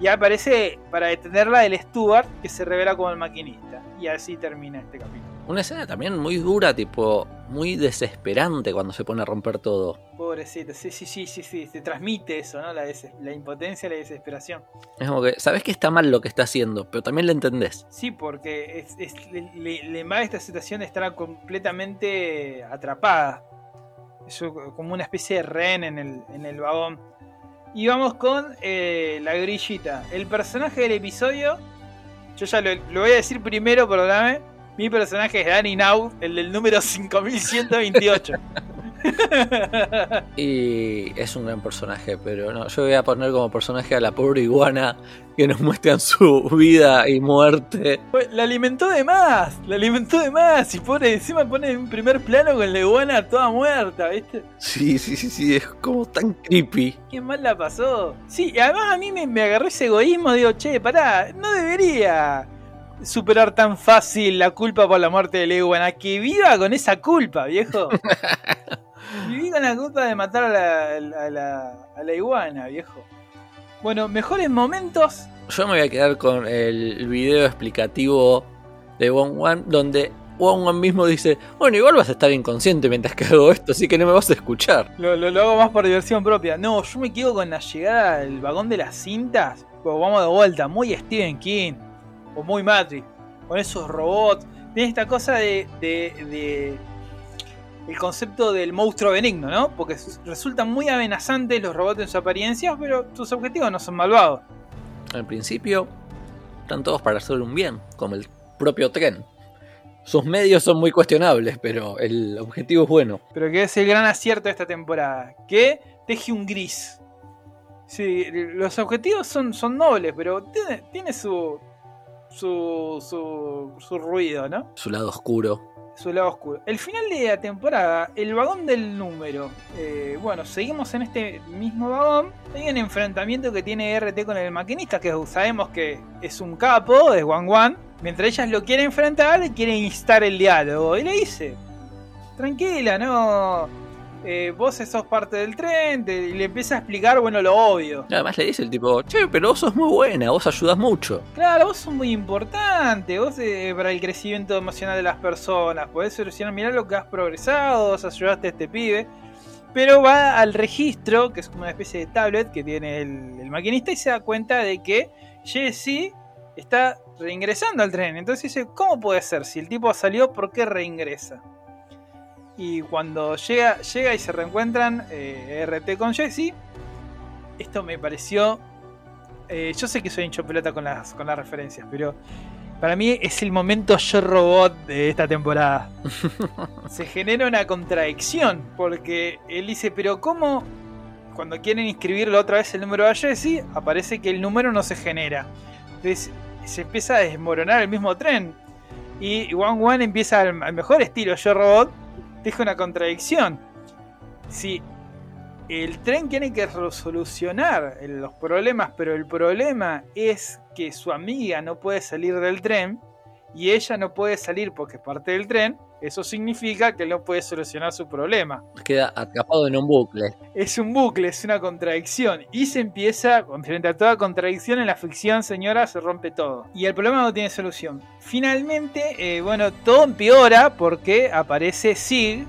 Y aparece para detenerla el Stuart, que se revela como el maquinista. Y así termina este capítulo. Una escena también muy dura, tipo, muy desesperante cuando se pone a romper todo. Pobrecito, sí, sí, sí, sí, sí, se transmite eso, ¿no? La, la impotencia, la desesperación. Es como que, sabes que está mal lo que está haciendo, pero también lo entendés. Sí, porque es, es- le, le- invade esta situación de estar completamente atrapada. Es como una especie de rehén en el, en el vagón. Y vamos con eh, la grillita. El personaje del episodio, yo ya lo, lo voy a decir primero, perdóname. Mi personaje es Danny Now, el del número 5128. Y es un gran personaje, pero no, yo voy a poner como personaje a la pobre iguana que nos muestran su vida y muerte. Pues, La alimentó de más, la alimentó de más. Y pone, encima pone en primer plano con la iguana toda muerta, ¿viste? Sí, sí, sí, sí, es como tan creepy. Qué mal la pasó. Sí, y además a mí me, me agarró ese egoísmo. Digo, che, pará, no debería superar tan fácil la culpa por la muerte de la iguana. Que viva con esa culpa, viejo. [laughs] Viví con la culpa de matar a la, a la- a la iguana, viejo. Bueno, mejores momentos. Yo me voy a quedar con el video explicativo de Wong Wan, donde Wong Wan mismo dice, bueno, igual vas a estar inconsciente mientras que hago esto, así que no me vas a escuchar. Lo, lo- lo hago más por diversión propia. No, yo me quedo con la llegada al vagón de las cintas. Pues vamos de vuelta, muy Stephen King. O muy Matrix. Con esos robots. Tiene esta cosa de. de- de- el concepto del monstruo benigno, ¿no? Porque resultan muy amenazantes los robots en su apariencia, pero sus objetivos no son malvados. Al principio, están todos para hacer un bien, como el propio tren. Sus medios son muy cuestionables, pero el objetivo es bueno. Pero que es el gran acierto de esta temporada. Que teje un gris. Sí, los objetivos son, son nobles, pero tiene, tiene su, su, su, su ruido, ¿no? Su lado oscuro. Su lado oscuro. El final de la temporada, el vagón del número. Eh, bueno, seguimos en este mismo vagón. Hay un enfrentamiento que tiene RT con el maquinista, que sabemos que es un capo, es Wan Wan. Mientras ellas lo quieren enfrentar, quieren instar el diálogo. Y le dice: Tranquila, no. Eh, vos sos parte del tren. y le empieza a explicar, bueno, lo obvio. Además le dice el tipo, che, pero vos sos muy buena, vos ayudas mucho. Claro, vos sos muy importante, vos eh, para el crecimiento emocional de las personas, podés solucionar, mirá lo que has progresado, vos ayudaste a este pibe. Pero va al registro, que es como una especie de tablet que tiene el, el maquinista, y se da cuenta de que Jesse está reingresando al tren. Entonces dice, ¿cómo puede ser? Si el tipo salió, ¿por qué reingresa? Y cuando llega, llega y se reencuentran eh, RT con Jesse, esto me pareció eh, yo sé que soy hincho pelota con las, con las referencias, pero para mí es el momento yo robot de esta temporada. [laughs] Se genera una contradicción, porque él dice, pero ¿cómo? Cuando quieren inscribirlo otra vez el número a Jesse, aparece que el número no se genera. Entonces se empieza a desmoronar el mismo tren. Y One One empieza al, al mejor estilo yo robot, deja una contradicción. Si el tren tiene que solucionar los problemas, pero el problema es que su amiga no puede salir del tren y ella no puede salir porque es parte del tren. Eso significa que no puede solucionar su problema. Queda atrapado en un bucle. Es un bucle, es una contradicción. Y se empieza, frente a toda contradicción en la ficción, señora, se rompe todo. Y el problema no tiene solución. Finalmente, eh, bueno, todo empeora porque aparece Sig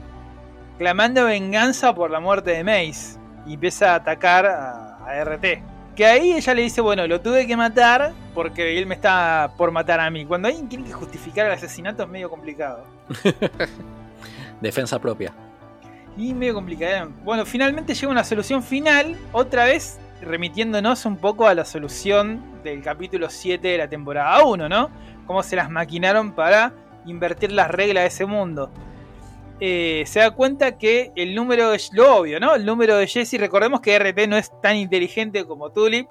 clamando venganza por la muerte de Mace. Y empieza a atacar a, a RT. Que ahí ella le dice, bueno, lo tuve que matar porque él me está por matar a mí. Cuando alguien tiene que justificar el asesinato es medio complicado. [laughs] Defensa propia. Y medio complicado. Bueno, finalmente llega una solución final, otra vez remitiéndonos un poco a la solución del capítulo 7 de la temporada 1, ¿no? Cómo se las maquinaron para invertir las reglas de ese mundo. Eh, se da cuenta que el número de lo obvio, ¿no? El número de Jesse, recordemos que RT no es tan inteligente como Tulip.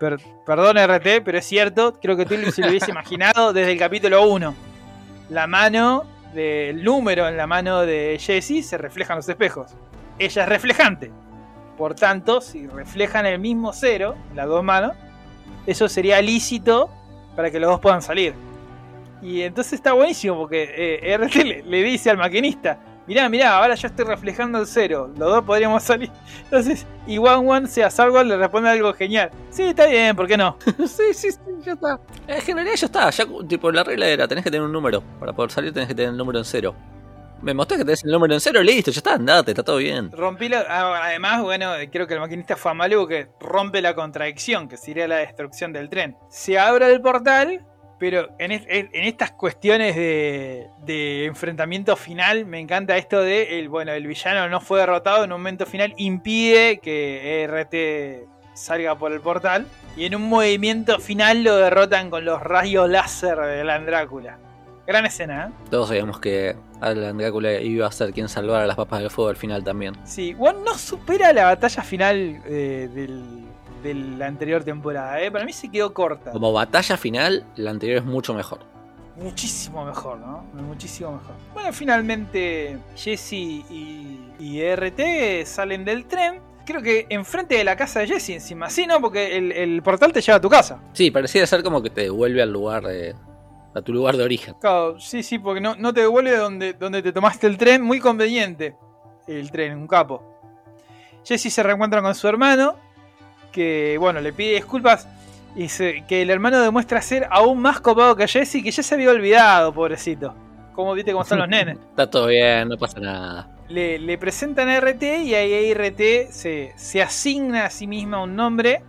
Per- perdón RT, pero es cierto, creo que Tulip se lo hubiese [laughs] imaginado desde el capítulo 1. La mano del número en la mano de Jessie se refleja en los espejos. Ella es reflejante. Por tanto, si reflejan el mismo cero, las dos manos, eso sería lícito para que los dos puedan salir. Y entonces está buenísimo porque eh, RT le, le dice al maquinista, mirá, mirá, ahora yo estoy reflejando el cero, los dos podríamos salir. Entonces, y One One, sea Sargon, le responde algo genial. Sí, está bien, ¿por qué no? [laughs] sí, sí, sí, ya está. En general ya está, ya tipo la regla era, tenés que tener un número. Para poder salir tenés que tener el número en cero. Me mostré que tenés el número en cero, listo, ya está, andate, está todo bien. Rompí la, ah, además, bueno, creo que el maquinista fue malo que rompe la contradicción, que sería la destrucción del tren. Se abre el portal, pero en, estas cuestiones de, enfrentamiento final, me encanta esto de, el, bueno, el villano no fue derrotado en un momento final, impide que ERT salga por el portal, y en un movimiento final lo derrotan con los rayos láser de la Drácula. Gran escena, ¿eh? Todos sabíamos que Alan Drácula iba a ser quien salvara a las papas del fuego al final también. Sí, One no supera la batalla final eh, de la anterior temporada, ¿eh? Para mí se quedó corta. Como batalla final, la anterior es mucho mejor. Muchísimo mejor, ¿no? Muchísimo mejor. Bueno, finalmente Jesse y, y RT salen del tren creo que enfrente de la casa de Jesse encima. Sí, ¿no? Porque el, el, portal te lleva a tu casa. Sí, parecía ser como que te devuelve al lugar de, a tu lugar de origen. Claro, sí, sí, porque no, no te devuelve donde, donde te tomaste el tren, muy conveniente. El tren, un capo. Jesse se reencuentra con su hermano, que bueno, le pide disculpas y que el hermano demuestra ser aún más copado que Jesse, que ya se había olvidado, pobrecito. Como viste cómo son los nenes. [laughs] Está todo bien, no pasa nada. Le, le presentan a RT y ahí RT se, se asigna a sí misma un nombre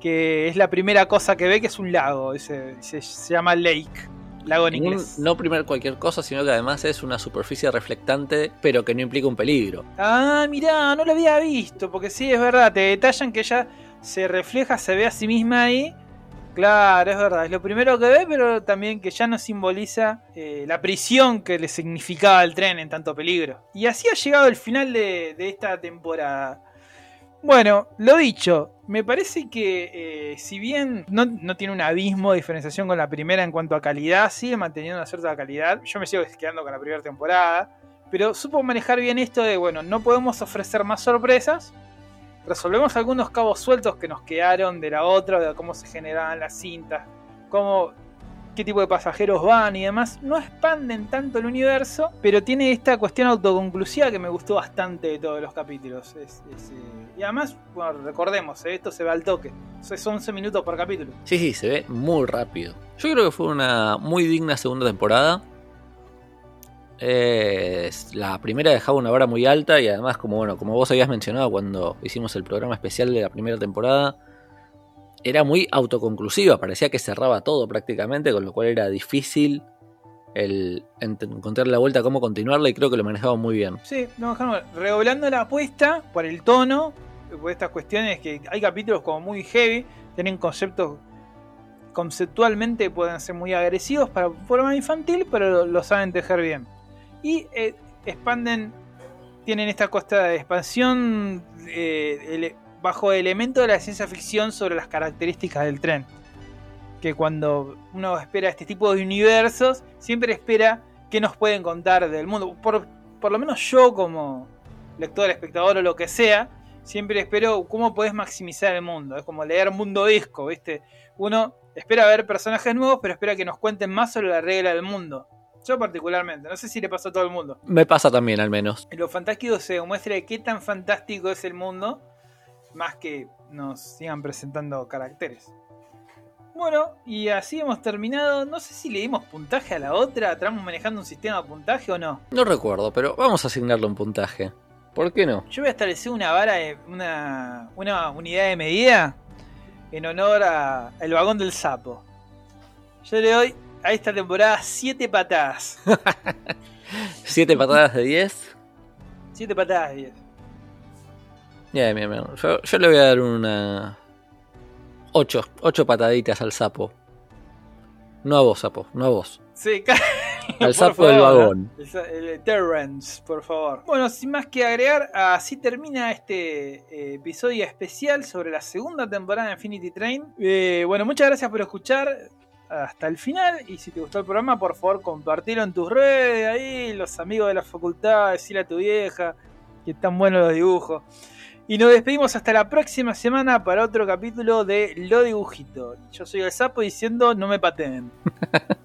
que es la primera cosa que ve, que es un lago. Se, se, llama Lake. Lago en inglés. no primero cualquier cosa, sino que además es una superficie reflectante, pero que no implica un peligro. Ah, mirá, no lo había visto, porque sí, es verdad, te detallan que ella se refleja, se ve a sí misma ahí. Claro, es verdad, es lo primero que ve, pero también que ya no simboliza eh, la prisión que le significaba el tren en tanto peligro. Y así ha llegado el final de, de esta temporada. Bueno, lo dicho, me parece que eh, si bien no, tiene un abismo de diferenciación con la primera en cuanto a calidad, sigue manteniendo una cierta calidad. Yo me sigo quedando con la primera temporada, pero supo manejar bien esto de, bueno, no podemos ofrecer más sorpresas. Resolvemos algunos cabos sueltos que nos quedaron de la otra, de cómo se generaban las cintas, cómo qué tipo de pasajeros van y demás, no expanden tanto el universo, pero tiene esta cuestión autoconclusiva que me gustó bastante de todos los capítulos. Eh, y además, bueno, recordemos, eh, esto se va al toque. Es 11 minutos por capítulo. Sí, sí, se ve muy rápido. Yo creo que fue una muy digna segunda temporada. La primera dejaba una vara muy alta y además, como bueno, como vos habías mencionado cuando hicimos el programa especial de la primera temporada, era muy autoconclusiva, parecía que cerraba todo prácticamente, con lo cual era difícil encontrar la vuelta cómo continuarla y creo que lo manejaba muy bien. Sí, no, redoblando la apuesta por el tono, por estas cuestiones que hay capítulos como muy heavy, tienen conceptos conceptualmente pueden ser muy agresivos para forma infantil, pero lo, saben tejer bien. Y eh, expanden, tienen esta costa de expansión, eh, bajo elemento de la ciencia ficción sobre las características del tren. Que cuando uno espera este tipo de universos, siempre espera qué nos pueden contar del mundo. Por, por lo menos yo como lector, espectador o lo que sea, siempre espero cómo podés maximizar el mundo. Es como leer Mundo Disco, ¿viste? Uno espera ver personajes nuevos, pero espera que nos cuenten más sobre la regla del mundo. Yo particularmente, no sé si le pasa a todo el mundo. Me pasa también, al menos. En lo fantástico se demuestra qué tan fantástico es el mundo más que nos sigan presentando caracteres. Bueno, y así hemos terminado. No sé si le dimos puntaje a la otra. ¿Estamos manejando un sistema de puntaje o no? No recuerdo, pero vamos a asignarle un puntaje. ¿Por qué no? Yo voy a establecer una vara, de, una, una unidad de medida en honor al vagón del sapo. Yo le doy a esta temporada 7 patadas. [laughs] ¿7 patadas de 10? 7 patadas de 10. Bien, bien, bien. Yo, le voy a dar una. Ocho. Ocho pataditas al sapo. No a vos, sapo. No a vos. Sí, [laughs] Al sapo del vagón. El, Terrence, por favor. Bueno, sin más que agregar, así termina este eh, episodio especial sobre la segunda temporada de Infinity Train. Eh, bueno, muchas gracias por escuchar hasta el final. Y si te gustó el programa, por favor, compartilo en tus redes. Ahí, los amigos de la facultad, decirle a tu vieja que están buenos los dibujos. Y nos despedimos hasta la próxima semana para otro capítulo de Lo Dibujito. Yo soy el sapo diciendo no me pateen. [laughs]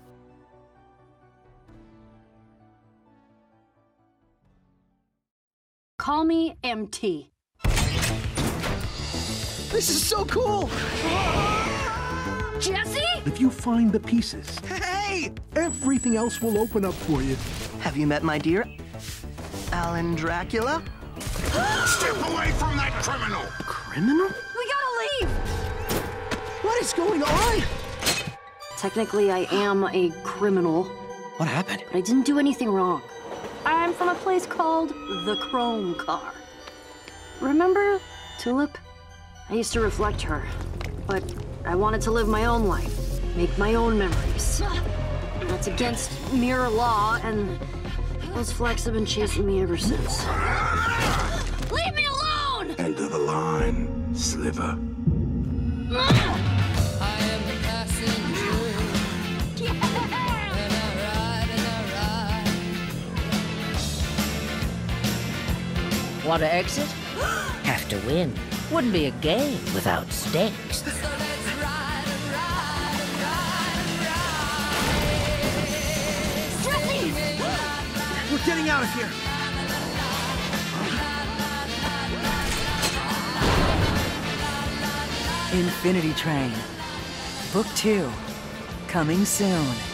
Call me MT. This is so cool! [laughs] Jesse? If you find the pieces, Hey! everything else will open up for you. Have you met my dear Alan Dracula? Step away from that criminal! Criminal? We gotta leave! What is going on? Technically, I am a criminal, What happened? but I didn't do anything wrong. I'm from a place called the Chrome Car. Remember Tulip? I used to reflect her, but I wanted to live my own life, make my own memories. That's against mirror law, and those flecks have been chasing me ever since. Leave me alone! End of the line, Sliver. Want to exit? [gasps] Have to win. Wouldn't be a game without stakes. We're getting out of here. Infinity Train. Book 2. Coming soon.